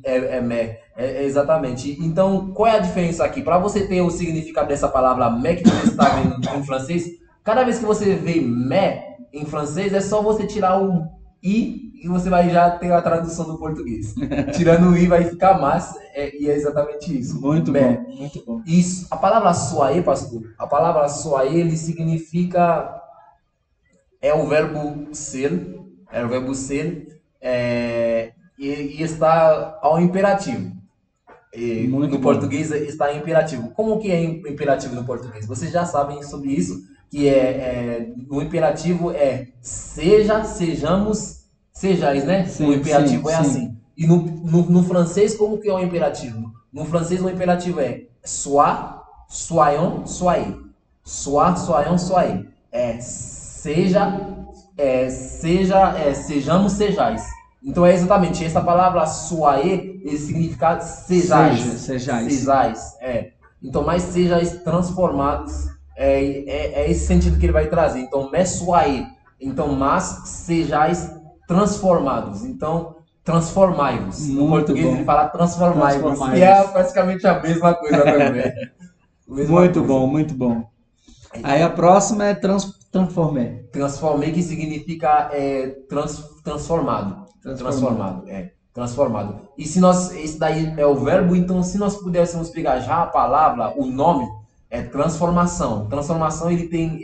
é, é. É, é, exatamente. Então, qual é a diferença aqui? Para você ter o significado dessa palavra me que você está vendo em francês, cada vez que você vê me em francês, é só você tirar o i e você vai já ter a tradução do português. Tirando o i vai ficar mais, é, e é exatamente isso. Muito me. bom, muito bom. Isso. A palavra soaê, pastor, a palavra soaê, ele significa é o verbo ser, é o verbo ser, é, e, e está ao imperativo. E no bom. português está em imperativo. Como que é imperativo no português? Vocês já sabem sobre isso, que é, é o imperativo é seja, sejamos, sejais, né? Sim, o imperativo sim, é sim. assim. E no, no, no, francês, como que é o imperativo? No francês, o imperativo é soit, soyons, soyez. Soit, soyons, soyez. É seja, é, seja, é, sejamos, sejais. Então é exatamente essa palavra suaê, ele significa sejais. Seja, sejais. Sejais, é. Então, mais sejais transformados, é, é, é, esse sentido que ele vai trazer. Então, mesuaê. Então, mas sejais transformados. Então, transformai-vos. No português bom. ele fala transformai-vos. Transformai e é praticamente a mesma coisa também. muito coisa. bom, muito bom. Aí a próxima é trans, transformei. Transformei, que significa é, trans, transformado. Transformado. é. Transformado. E se nós, esse daí é o verbo, então se nós pudéssemos pegar já a palavra, o nome, é transformação. Transformação, ele tem,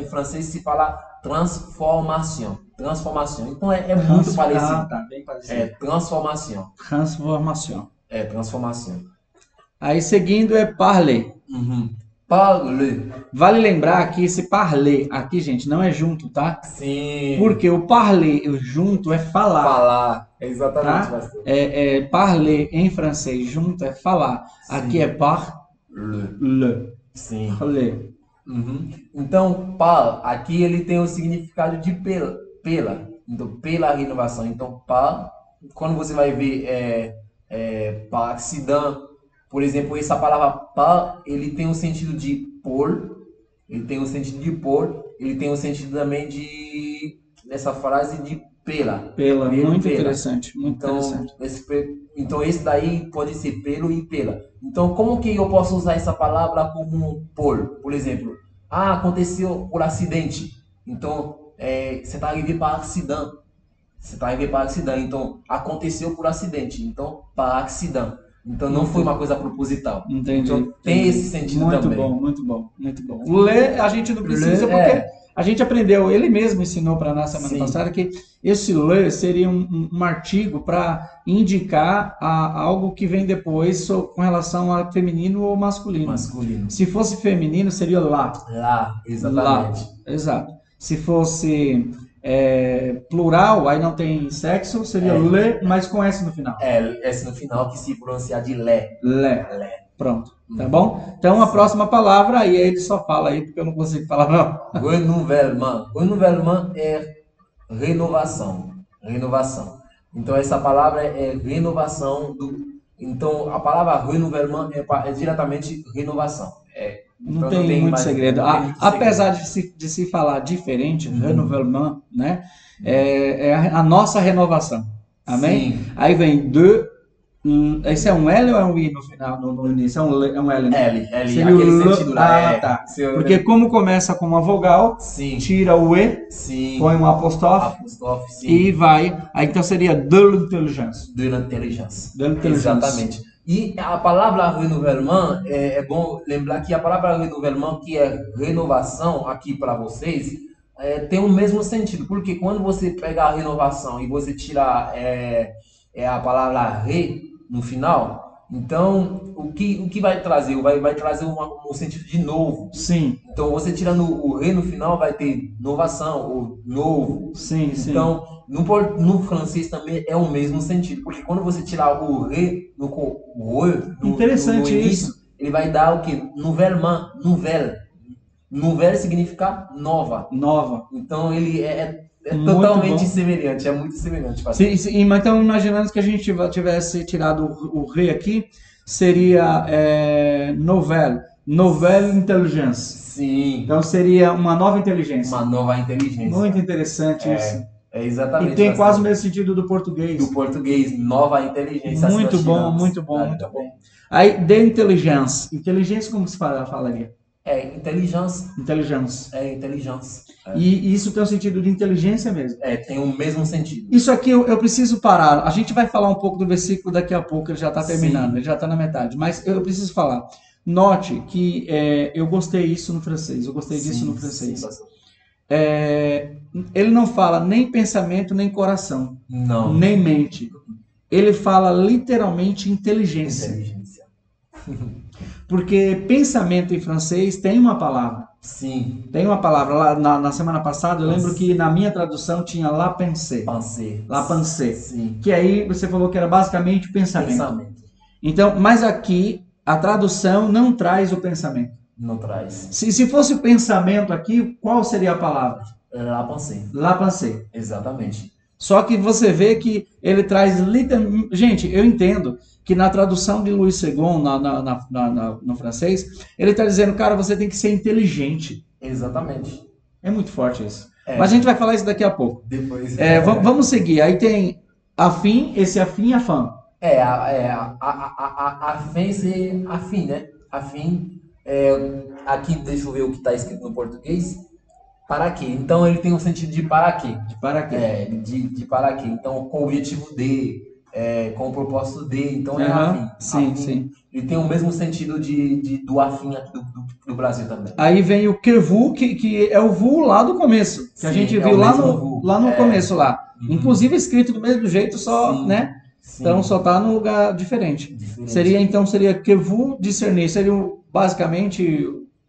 em francês se fala transformação. Transformação. Então é, é muito parecido. Tá, bem parecido. É transformação. Transformação. É transformação. Aí seguindo é parler. Uhum. Parler. Vale lembrar que esse parler aqui, gente, não é junto, tá? Sim. Porque o parler o junto é falar. Falar. Exatamente, Tá? É, é, parler em francês junto é falar. Aqui é parler. Le. Sim. Parler. Uhum. Então, par, aqui ele tem o significado de pela, pela. Então, pela renovação. Então, par, quando você vai ver é, é, par accident, por exemplo, essa palavra par, ele tem o sentido de por, ele tem o sentido de por, ele tem o sentido também de, nessa frase, de pela. Pela. Pelo, Muito pela. interessante. Muito Então interessante. esse, então, esse daí pode ser pelo e pela. Então, como que eu posso usar essa palavra como por? Por exemplo, ah, aconteceu por acidente. Então, é, você está arrivé par accident. Você está arrivé par accident. Então, aconteceu por acidente. Então, par accident. Então, não foi uma coisa proposital. Entendi. Então, tem entendi. esse sentido Muito também. bom, muito bom, muito bom. Ler a gente não precisa Le, porque é. A gente aprendeu, ele mesmo ensinou para nós semana Sim. passada que esse ler seria um, um- artigo para indicar a- algo que vem depois so- com relação a feminino ou masculino. Masculino. Se fosse feminino, seria lá. Lá, exatamente. Exato. Se fosse é, plural, aí não tem sexo, seria É. le, mas com S no final. É, esse no final que se pronuncia de lé. Le. Lé. Pronto. Tá Uhum. bom? Então a próxima palavra, aí ele só fala aí, porque eu não consigo falar não. Renouvellement. Renouvellement é renovação. Renovação. Então essa palavra é renovação do. Então a palavra renouvellement é, é diretamente renovação. É, Não então tem muito mais- segredo. não tem A- muito apesar de se, de se falar diferente, Uhum. renouvellement, né? É, é a, a nossa renovação. Amém? Sim. Aí vem de. Hum, Esse é um L ou é um I no final, no, no início? É um, é um L. né? L, L, Seria aquele sentido lá. Ah, é, tá. Porque como começa com uma vogal, Sim, tira o E, sim. põe um Apóstrofe, sim. e vai. Aí então seria de l'intelligence. de l'intelligence. De l'intelligence. Exatamente. E a palavra renouvellement, é, é bom lembrar que a palavra renouvellement, que é renovação aqui para vocês, é, tem o mesmo sentido. Porque quando você pega a renovação e você tira é, é a palavra re no final, então o que, o que vai trazer? Vai, vai trazer uma- um sentido de novo. Sim, Então você tirando o re no final vai ter inovação ou novo. sim, sim. Então, no, no francês também é o mesmo sentido, porque quando você tirar o re no o no, Interessante no, no isso. início, ele vai dar o que? Nouvellement, nouvelle. Nouvelle significa nova. Nova. Então ele é, é Muito totalmente bom. semelhante, é muito semelhante. Sim, sim, mas então, imaginando que a gente tivesse tirado o, o re aqui, seria é, novel, novel intelligence. Sim, Então seria uma nova inteligência. uma nova inteligência. Muito interessante É, isso. É exatamente. E tem pastor. quase o mesmo sentido do português. do português, nova inteligência. Muito bom, muito bom, Ah, muito também. Aí, de inteligência. Inteligência, como se fala, falaria? É, inteligência. Inteligência. É, inteligência. É. E isso tem o sentido de inteligência mesmo. É, tem o mesmo sentido. Isso aqui eu, eu preciso parar. A gente vai falar um pouco do versículo daqui a pouco, ele já está Sim. terminando, ele já está na metade. Mas eu preciso falar. Note que é, eu gostei isso no francês, eu gostei disso Sim, no francês. sim. É, ele não fala nem pensamento, nem coração, Não. nem mente. Ele fala literalmente inteligência. Inteligência. Porque pensamento em francês tem uma palavra. Sim. Tem uma palavra. Lá na, na semana passada, eu lembro que na minha tradução tinha la pensée. Pensée. La pensée. Sim. Que aí você falou que era basicamente pensamento. Pensamento. Então, mas aqui a tradução não traz o pensamento. Não traz. Se, se fosse o pensamento aqui, qual seria a palavra? La pensée. La pensée. Exatamente. Só que você vê que ele traz literalmente. Gente, eu entendo que na tradução de Louis II, na, na, na- no francês, ele está dizendo, cara, você tem que ser inteligente. Exatamente. É muito forte isso. É. Mas a gente vai falar isso daqui a pouco. Depois. É, va- vamos seguir. Aí tem afim, esse afim e afã. É, a, é, a, a, a, a, fim ser afim, né? Afim. É, aqui, deixa eu ver o que está escrito no português. Para quê? Então ele tem um sentido de para quê. De para quê? É, de, de para quê. Então, com o objetivo de, é, com o propósito de. Então é Aham, afim. Sim, Afim. sim. Ele tem o mesmo sentido de, de- do afim aqui do, do, do Brasil também. Aí vem o que vu, que, que é o vu lá do começo. Que a Sim, gente é viu lá no, vu. lá no É. começo lá. Uhum. Inclusive escrito do mesmo jeito, só, Sim, né? Sim. Então só tá num lugar diferente. Diferente. Seria então seria que vu discernir, seria basicamente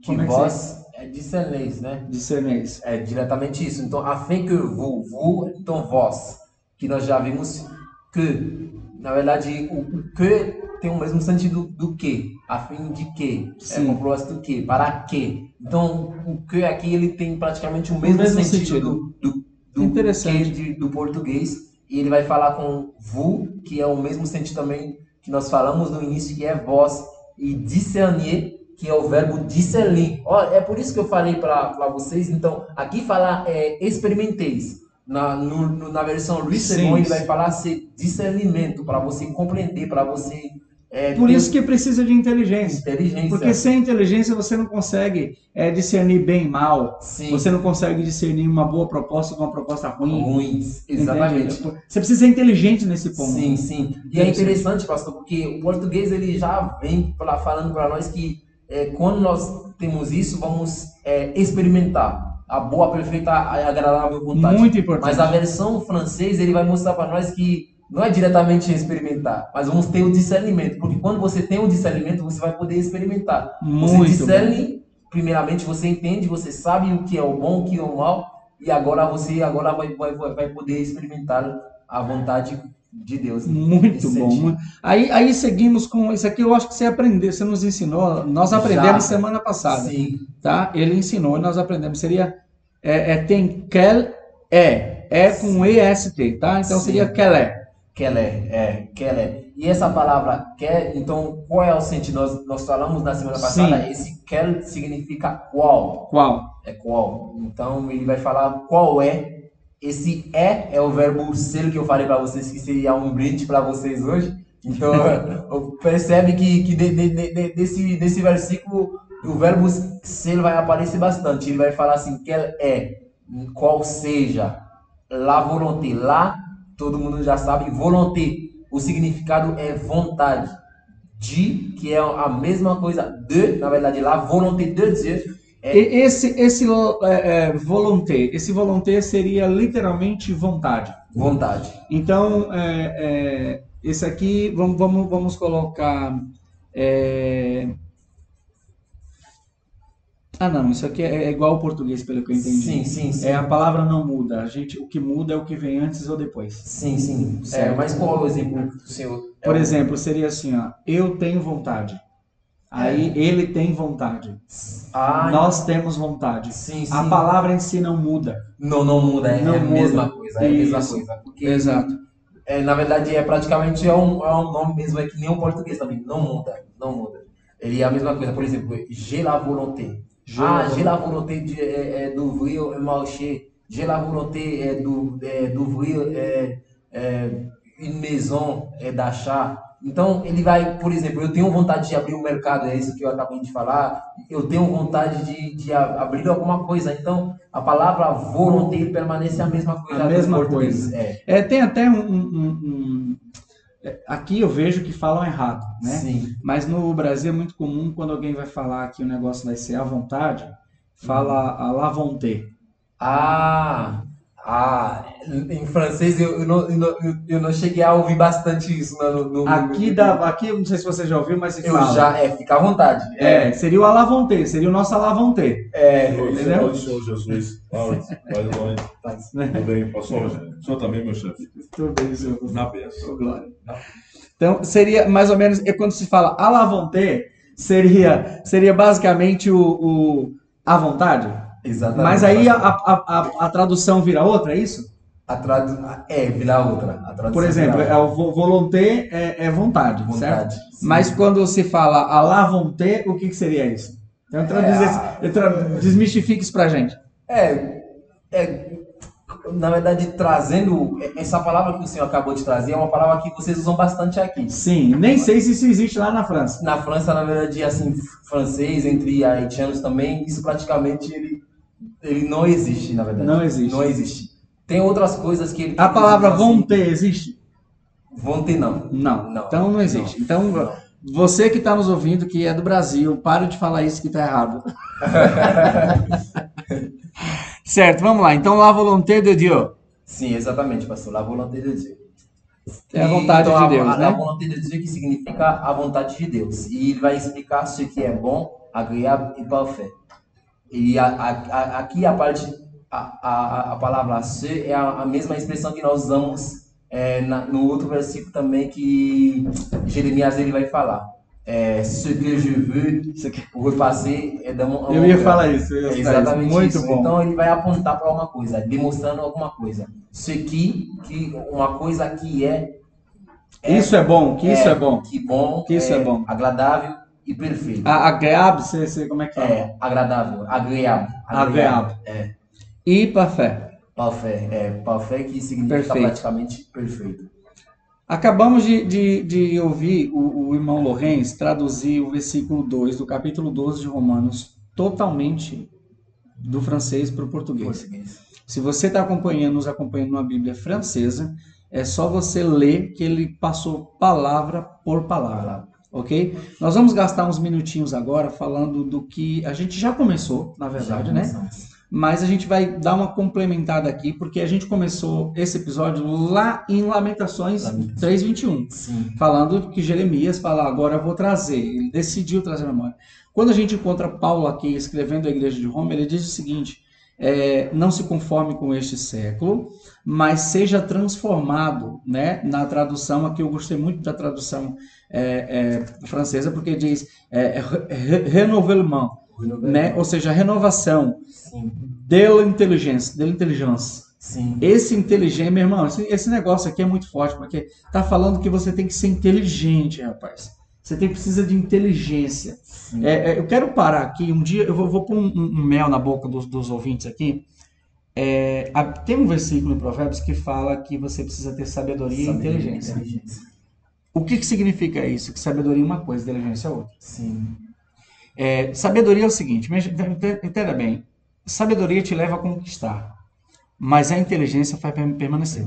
Que é que vós é discerneis, né? Discerneis. É diretamente isso. Então, afin que vous, vous, então vós, que nós já vimos que, na verdade, o, o que tem o mesmo sentido do que, a fim de que, é Sim. com propósito do que, para que. Então, o que aqui ele tem praticamente o mesmo, mesmo sentido, sentido. do, do, Interessante. de- do português. E ele vai falar com vous, que é o mesmo sentido também que nós falamos no início, que é vós, e discernir, que é o verbo discernir. Ó, é por isso que eu falei para vocês. Então, aqui fala é, experimenteis. Na, no- na versão Luiz Sebon, ele vai falar ser discernimento, para você compreender, para você é, Por ter isso que precisa de inteligência. inteligência. Porque sem inteligência você não consegue é, discernir bem e mal. Sim, Você não consegue discernir uma boa proposta com uma proposta ruim. ruins, exatamente. Entende? Você precisa ser inteligente nesse ponto. Sim, sim. E é interessante, pastor, porque o português ele já vem pra, falando para nós que é, quando nós temos isso, vamos é, experimentar a boa, perfeita e agradável vontade. Muito importante. Mas a versão francês ele vai mostrar para nós que não é diretamente experimentar, mas vamos ter o discernimento, porque quando você tem o discernimento, você vai poder experimentar. Você Muito discerne, primeiramente você entende, você sabe o que é o bom, o que é o mal, e agora você agora vai, vai, vai poder experimentar a vontade de Deus. Muito Nesse bom. sentido. muito- Aí, aí seguimos com isso aqui. Eu acho que você aprendeu, você nos ensinou. Nós aprendemos Já. semana passada, Sim, tá? Ele ensinou e nós aprendemos. Seria é, é, tem quel é, é com est, tá? Então Sim. seria quel é. Keller, é, Keller. E essa palavra quer, então, qual é o sentido? Nós, nós falamos na semana passada, Sim. esse quer significa qual. Qual? É qual. Então, ele vai falar qual é. Esse é é o verbo ser que eu falei para vocês, que seria um brinde para vocês hoje. Então, percebe que, que de- de- de- de- desse, desse versículo o verbo ser vai aparecer bastante. Ele vai falar assim, que é, qual seja, la volonté. Lá, todo mundo já sabe, volonté. O significado é vontade. De, que é a mesma coisa de, na verdade, lá, volonté de Deus. É, E- Esse, esse é, é, volonté, esse volonté seria literalmente vontade. vontade. Então, é, é, esse aqui, vamos, vamos, vamos colocar. é, Ah, não, isso aqui é é igual ao português, pelo que eu entendi. Sim, sim, sim. É, a palavra não muda. A gente, o que muda é o que vem antes ou depois. Sim, sim. É, Certo. mas qual é o exemplo do senhor? Por É exemplo, seria assim, ó, eu tenho vontade. Aí ele tem vontade. Ah, Nós temos vontade. sim, sim. A palavra em si não muda. Não, não muda, é, Não é a mesma coisa, é a mesma coisa. Porque, Exato. é, na verdade, é praticamente é um, é um nome mesmo, é que nem o português também. Não muda, não muda. Ele é a mesma coisa. Por exemplo, j'ai la volonté. Ah, j'ai la volonté de, é, é, d'ouvrir un marché. J'ai la volonté é, do, é, d'ouvrir é, é, une maison, é, d'achat. Então, ele vai, por exemplo, eu tenho vontade de abrir um mercado, é isso que eu acabei de falar. Eu tenho vontade de, de a- abrir alguma coisa. Então, a palavra volonté ele permanece a mesma coisa. A mesma coisa. É, É, tem até um, um- um- é, Aqui eu vejo que falam errado, né? sim. Mas no Brasil é muito comum quando alguém vai falar que o negócio vai ser à vontade, fala Uhum. à la volonté. Ah, ah, em francês eu, eu, não, eu, não, eu- não cheguei a ouvir bastante isso no, no- no- Aqui, no- dá, aqui, não sei se você já ouviu, mas se eu fala. já, é, fica à vontade. É, seria o à la volonté, seria o nosso à la volonté. É, Entendeu? Senhor, Senhor Jesus. Fala, vai longe. Tudo bem, pastor? O senhor também, meu chefe. Tudo bem, senhor. Na benção. Ô, Glória. Então, seria mais ou menos, e quando se fala à la volonté, seria, seria basicamente o, o à vontade? Exatamente. Mas aí a, a, a, a tradução vira outra, é isso? A tradu... É, vira outra. A Por exemplo, é o vo- volonté é, é vontade, vontade. certo? sim. Mas quando se fala à la volonté, o que, que seria isso? Então, traduz É, esse- eu tra- desmistifique isso pra gente. É, é, na verdade, trazendo essa palavra que o senhor acabou de trazer, é uma palavra que vocês usam bastante aqui. Sim, nem sei se isso existe lá na França. Na França, na verdade, assim, francês, entre haitianos também, isso praticamente ele, ele não existe, na verdade. Não existe. Não existe. Tem outras coisas que ele. A palavra vão ter existe? Vão ter, não. Não. Não. Então não existe. Então Não. você que está nos ouvindo, que é do Brasil, para de falar isso que está errado. certo, vamos lá. Então, la volonté de Dieu. Sim, exatamente, pastor. La volonté de Deus. É a E, vontade então, de Deus, a, né? A volonté de Deus que significa a vontade de Deus. E ele vai explicar o que é bom, agregável e parfait. E a, a, aqui a parte, a, a, palavra se é a, mesma expressão que nós usamos é, na- no outro versículo também que Jeremias ele vai falar. É, ce que je veux aqui- repasser é Eu ia falar isso, eu ia É exatamente Muito isso. bom. Então ele vai apontar para uma coisa, demonstrando alguma coisa. Isso aqui, que uma coisa que é Isso é bom, que isso é bom. que bom, Que isso é bom. agradável e perfeito. A, agreável, você, você, como é que é? É agradável, agreável, Agreável. É, E parfait. parfait, é parfait que significa Perfeito. praticamente perfeito. Acabamos de, de, de ouvir o, o irmão Lorenz traduzir o versículo 2 do capítulo 12 de Romanos totalmente do francês para o português. Português. Se você está acompanhando, nos acompanhando numa Bíblia francesa, é só você ler que ele passou palavra por palavra, ok? Nós vamos gastar uns minutinhos agora falando do que a gente já começou, na verdade, né? Mas a gente vai dar uma complementada aqui, porque a gente começou esse episódio lá em Lamentações Lamentações. 3:21 Sim, falando que Jeremias fala, agora eu vou trazer. Ele decidiu trazer a memória. Quando a gente encontra Paulo aqui escrevendo a igreja de Roma, ele diz o seguinte: é, não se conforme com este século, mas seja transformado, né? Na tradução aqui eu gostei muito da tradução é, é, francesa porque diz é, re- renouvellement, né? Ou seja, renovação sim, dela inteligência, dela inteligência. sim, Esse inteligente, meu irmão, esse, esse negócio aqui é muito forte, porque tá falando que você tem que ser inteligente, rapaz. Você tem, precisa de inteligência. É, é, eu quero parar aqui, um dia eu vou, vou pôr um, um- mel na boca dos, dos ouvintes aqui. É, a- tem um versículo em Provérbios que fala que você precisa ter sabedoria e Sabedoria e inteligência. inteligência. O que, que significa isso? Que sabedoria é uma coisa, inteligência é outra. Sim, É, sabedoria é o seguinte, entenda bem, sabedoria te leva a conquistar, mas a inteligência faz per- permanecer.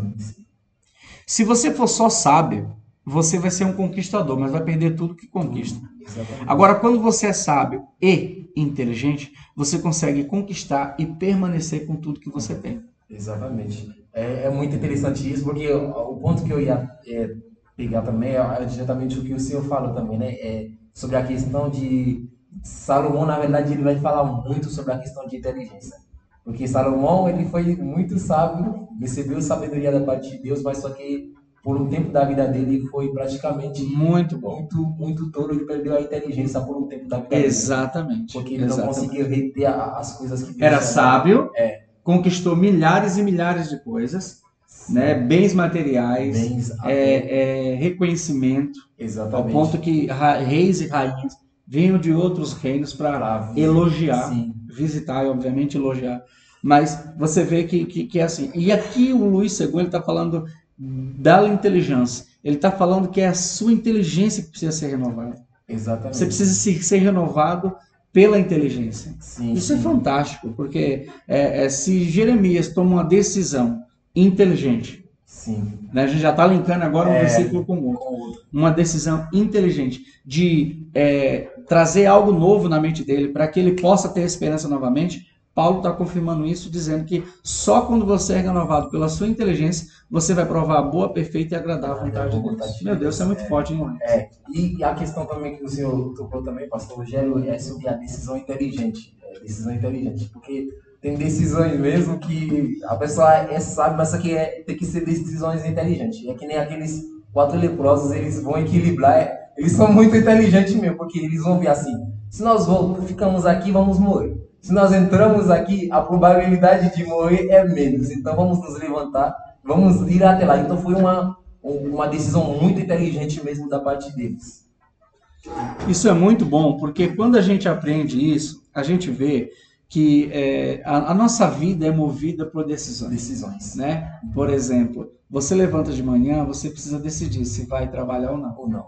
Se você for só sábio, você vai ser um conquistador, mas vai perder tudo que conquista. exatamente. Agora, quando você é sábio e inteligente, você consegue conquistar e permanecer com tudo que você tem. Exatamente. É, é muito interessante isso, porque o, o ponto que eu ia é, pegar também é, é diretamente o que o senhor falou também, né? É sobre a questão de Salomão, na verdade, ele vai falar muito sobre a questão de inteligência. Porque Salomão, ele foi muito sábio, recebeu sabedoria da parte de Deus, mas só que por um tempo da vida dele ele foi praticamente Muito bom. muito, muito tolo, ele perdeu a inteligência por um tempo da vida dele. Exatamente. Porque ele não Exatamente. conseguiu reter a- as coisas que Deus Era dado. sábio, É. conquistou milhares e milhares de coisas, né? bens materiais, Bens, é, é, reconhecimento, ao Exatamente. ponto que reis e rainhas vinham de outros reinos para elogiar, Sim, visitar e obviamente elogiar. Mas você vê que, que, que é assim. E aqui o Luiz Segundo está falando da inteligência. Ele está falando que é a sua inteligência que precisa ser renovada. exatamente. Você precisa se- ser renovado pela inteligência. Sim, Isso é sim. fantástico, porque é, é, se Jeremias toma uma decisão inteligente, Sim. né, a gente já está linkando agora um É. versículo com outro, uma decisão inteligente de é, trazer algo novo na mente dele para que ele possa ter esperança novamente. Paulo está confirmando isso, dizendo que só quando você é renovado pela sua inteligência, você vai provar a boa, perfeita e agradável vontade de Deus. Meu Deus, isso é muito forte, hein, Luiz? É, e a questão também que o senhor tocou também, pastor Rogério, é sobre a decisão inteligente. É, decisão inteligente, porque tem decisões mesmo que a pessoa é sábia, mas só que é, tem que ser decisões inteligentes. É que nem aqueles quatro leprosos, eles vão equilibrar, é, eles são muito inteligentes mesmo, porque eles vão ver assim, se nós voltamos, ficamos aqui, vamos morrer. Se nós entramos aqui, a probabilidade de morrer é menos. Então vamos nos levantar, vamos ir até lá. Então foi uma, uma decisão muito inteligente mesmo da parte deles. Isso é muito bom, porque quando a gente aprende isso, a gente vê que é, a, a nossa vida é movida por decisões. Decisões. Né? Por exemplo, você levanta de manhã, você precisa decidir se vai trabalhar ou não. Ou não.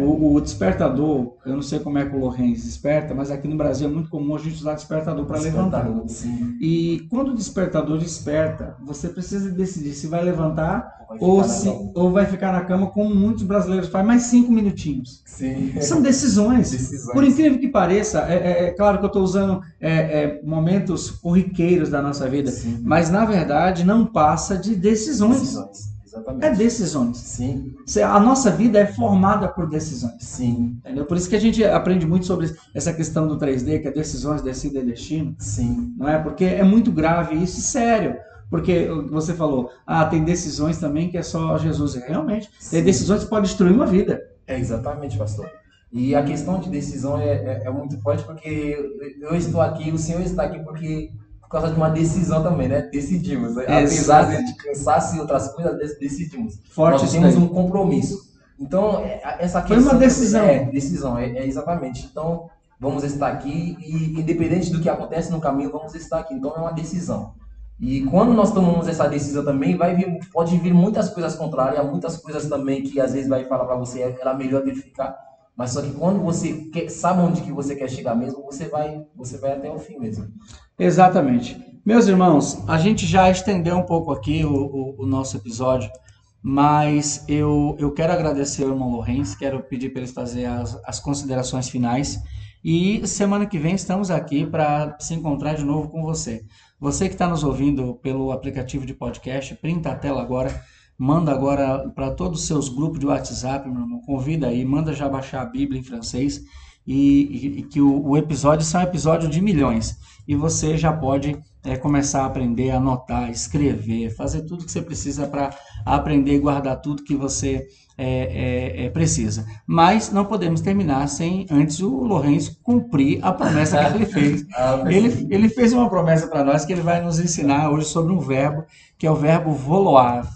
O, o despertador, eu não sei como é que o Lorenz desperta, mas aqui no Brasil é muito comum a gente usar despertador para levantar. Sim. E quando o despertador desperta, você precisa decidir se vai levantar Vai ou, se, ou vai ficar na cama, como muitos brasileiros fazem, mais cinco minutinhos. Sim. São decisões. Decisões. Por incrível que pareça, é, é- é claro que eu estou usando é, é, momentos corriqueiros da nossa vida, Sim. mas na verdade não passa de decisões. Decisões. Exatamente. É decisões. Sim, A nossa vida é formada por decisões. sim, Entendeu? Por isso que a gente aprende muito sobre essa questão do 3D, que é decisões, decida e destino. sim, não é? Porque é muito grave isso, e sério. Porque você falou, ah, tem decisões também que é só Jesus. Realmente, tem Sim. decisões que podem destruir uma vida. É exatamente, pastor. E a questão de decisão é, é, é muito forte porque eu, estou aqui, o senhor está aqui porque por causa de uma decisão também, né? Decidimos. né? Apesar de cansaço e outras coisas, de- decidimos. Forte Nós temos um compromisso. Então, é- essa Foi questão... uma decisão. É, decisão, é, é exatamente. Então, vamos estar aqui e independente do que acontece no caminho, vamos estar aqui. Então, é uma decisão. E quando nós tomamos essa decisão também, vai vir, pode vir muitas coisas contrárias, muitas coisas também que às vezes vai falar para você, era melhor verificar. Mas só que quando você quer, sabe onde que você quer chegar mesmo, você vai, você vai até o fim mesmo. Exatamente. Meus irmãos, a gente já estendeu um pouco aqui o, o- o nosso episódio, mas eu, eu quero agradecer ao irmão Lourenço, quero pedir para ele fazer as, as considerações finais. E semana que vem estamos aqui para se encontrar de novo com você. Você que está nos ouvindo pelo aplicativo de podcast, printa a tela agora, manda agora para todos os seus grupos de WhatsApp, meu irmão, convida aí, manda já baixar a Bíblia em francês e, e- que o, o episódio são um episódio de milhões. E você já pode é, começar a aprender a anotar, escrever, fazer tudo que você precisa para aprender e guardar tudo que você é, é, é, precisa. Mas não podemos terminar sem antes o Lourenço cumprir a promessa que ele fez. Ele, ele fez uma promessa para nós que ele vai nos ensinar hoje sobre um verbo, que é o verbo voloar.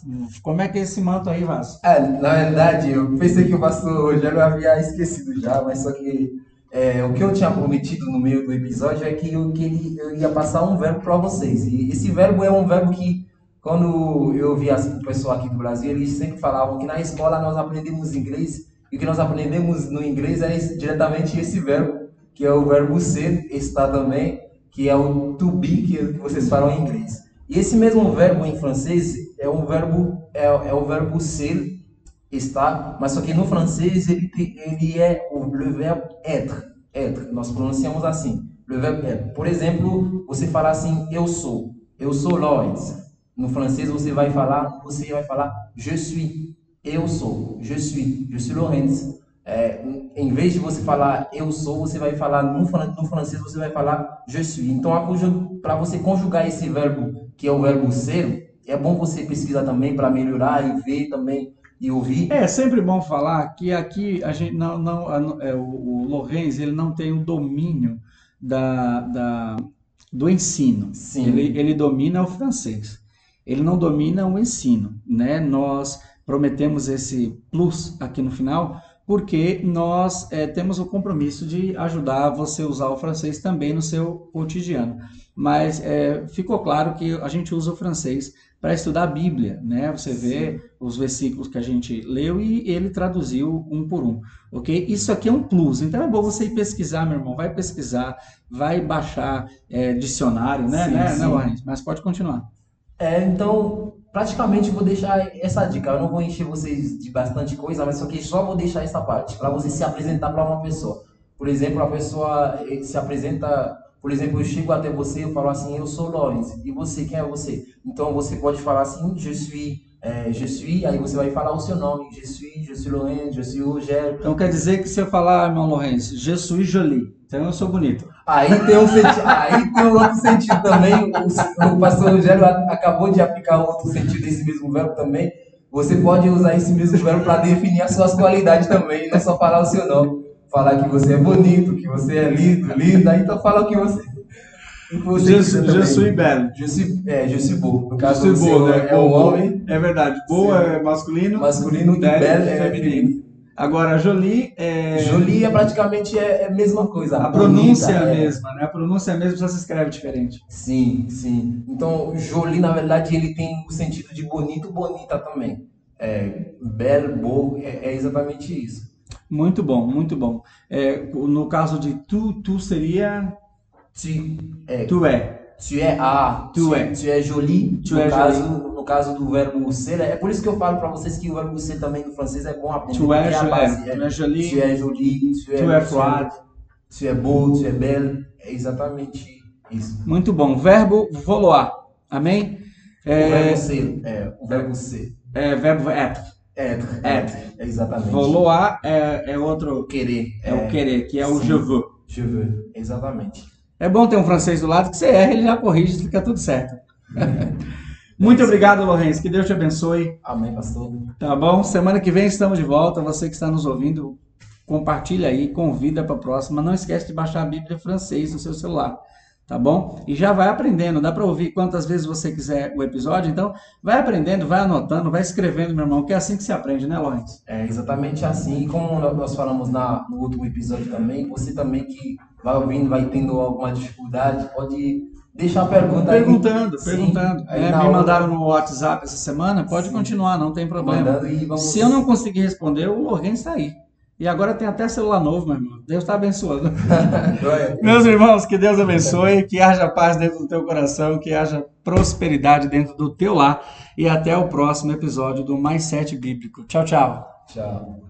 Como é que é esse manto aí, Vasco? É, na verdade, eu pensei que o pastor Rogério havia esquecido já, mas só que é, o que eu tinha prometido no meio do episódio é que eu, que ele- eu ia passar um verbo para vocês. E esse verbo é um verbo que, quando eu vi as o pessoal aqui do Brasil, eles sempre falavam que na escola nós aprendemos inglês e o que nós aprendemos no inglês é diretamente esse verbo, que é o verbo ser, estar também, que é o to be, que, que vocês falam em inglês. E esse mesmo verbo em francês é um verbo é, é o verbo ser estar, mas só que no francês ele, ele é o le verbe être, être. Nós pronunciamos assim, le verbe être. Por exemplo, você falar assim, eu sou, eu sou Lawrence. No francês você vai falar, você vai falar je suis, eu sou, je suis, je suis Lawrence. É, em vez de você falar eu sou, você vai falar no, no francês você vai falar je suis. Então para você conjugar esse verbo que é o verbo ser, é bom você pesquisar também para melhorar e ver também e ouvir. É sempre bom falar que aqui a gente não, não é, o, o Lorenz ele não tem o domínio da, da- do ensino. Sim. Ele, ele domina o francês. Ele não domina o ensino, né? Nós prometemos esse plus aqui no final porque nós é, temos o compromisso de ajudar você a usar o francês também no seu cotidiano. Mas é, ficou claro que a gente usa o francês para estudar a Bíblia, né? Você vê os versículos que a gente leu e ele traduziu um por um, ok? Isso aqui é um plus, então é bom você ir pesquisar, meu irmão, vai pesquisar, vai baixar é, dicionário, né? Sim, né, sim. né, Lorenzo? Mas pode continuar. É, então, praticamente vou deixar essa dica. Eu não vou encher vocês de bastante coisa, mas só que só vou deixar essa parte para você se apresentar para uma pessoa. Por exemplo, a pessoa eh, se apresenta, por exemplo, eu chego até você e falo assim, eu sou Lawrence. E você, quem é você? Então você pode falar assim, je suis, eh, je suis, aí você vai falar o seu nome, je suis, je suis Lawrence, je suis Rogério. Então quer dizer que se eu falar, irmão Lorenzo, je suis joli, então eu sou bonito. Aí tem um sentido, aí tem um outro sentido também. O, o pastor Rogério acabou de aplicar outro sentido desse mesmo verbo também. Você pode usar esse mesmo verbo para definir as suas qualidades também, não é só falar o seu nome. Falar que você é bonito, que você é lindo, linda, então fala o que você. O que você Je, je suis belle. Je suis, é, je suis beau. No Je caso, suis você beau, né? é um homem, É verdade. Sim. é masculino, masculino e belle é feminino. Agora, jolie é... Jolie é praticamente é, é a mesma coisa. A pronúncia bonita, é a é. mesma, né? A pronúncia é a mesma, só se escreve diferente. Sim, sim. Então, Jolie, na verdade, ele tem o sentido de bonito, bonita também. É, bel, beau, é, é exatamente isso. Muito bom, muito bom. É, no caso de tu, tu seria Tu é, tu é. tu é a, Tu tu é. é, tu é jolie. Tu no, é caso, jolie. Caso do verbo ser, é por isso que eu falo para vocês que o verbo ser também no francês é bom aprender. Tu é, a jo- base é, tu é jolie, Tu é jolie, tu é, tu é froide. tu é beau, tu é belle. É exatamente isso. Muito bom. Verbo voloar. Amém? O É, verbo ser, é, o verbo ser. é verbo être. É, É. é, exatamente. Vouloir é, é outro, Querer. é, o querer, que é o sim. je veux. Je veux. Exatamente. É bom ter um francês do lado que você erra, ele já corrige, fica tudo certo. Muito obrigado, Lourenço. Que Deus te abençoe. Amém, pastor. Tá bom? Semana que vem estamos de volta. Você que está nos ouvindo, compartilha aí, convida para a próxima. Não esquece de baixar a Bíblia francês no seu celular. Tá bom? E já vai aprendendo. Dá para ouvir quantas vezes você quiser o episódio. Então, vai aprendendo, vai anotando, vai escrevendo, meu irmão, que é assim que se aprende, né, Lourenço? É exatamente assim. E como nó- nós falamos na, no último episódio também, você também que vai ouvindo, vai tendo alguma dificuldade, pode deixar a pergunta aí. Perguntando, Sim, perguntando. aí É, me mandaram no WhatsApp essa semana, pode Sim. continuar, não tem problema. vamos... Se eu não conseguir responder, o está aí. E agora tem até celular novo, meu irmão. Deus está abençoando. Meus irmãos, que Deus abençoe, que haja paz dentro do teu coração, que haja prosperidade dentro do teu lar. E até o próximo episódio do Mais Sete Bíblico. Tchau, tchau. Tchau.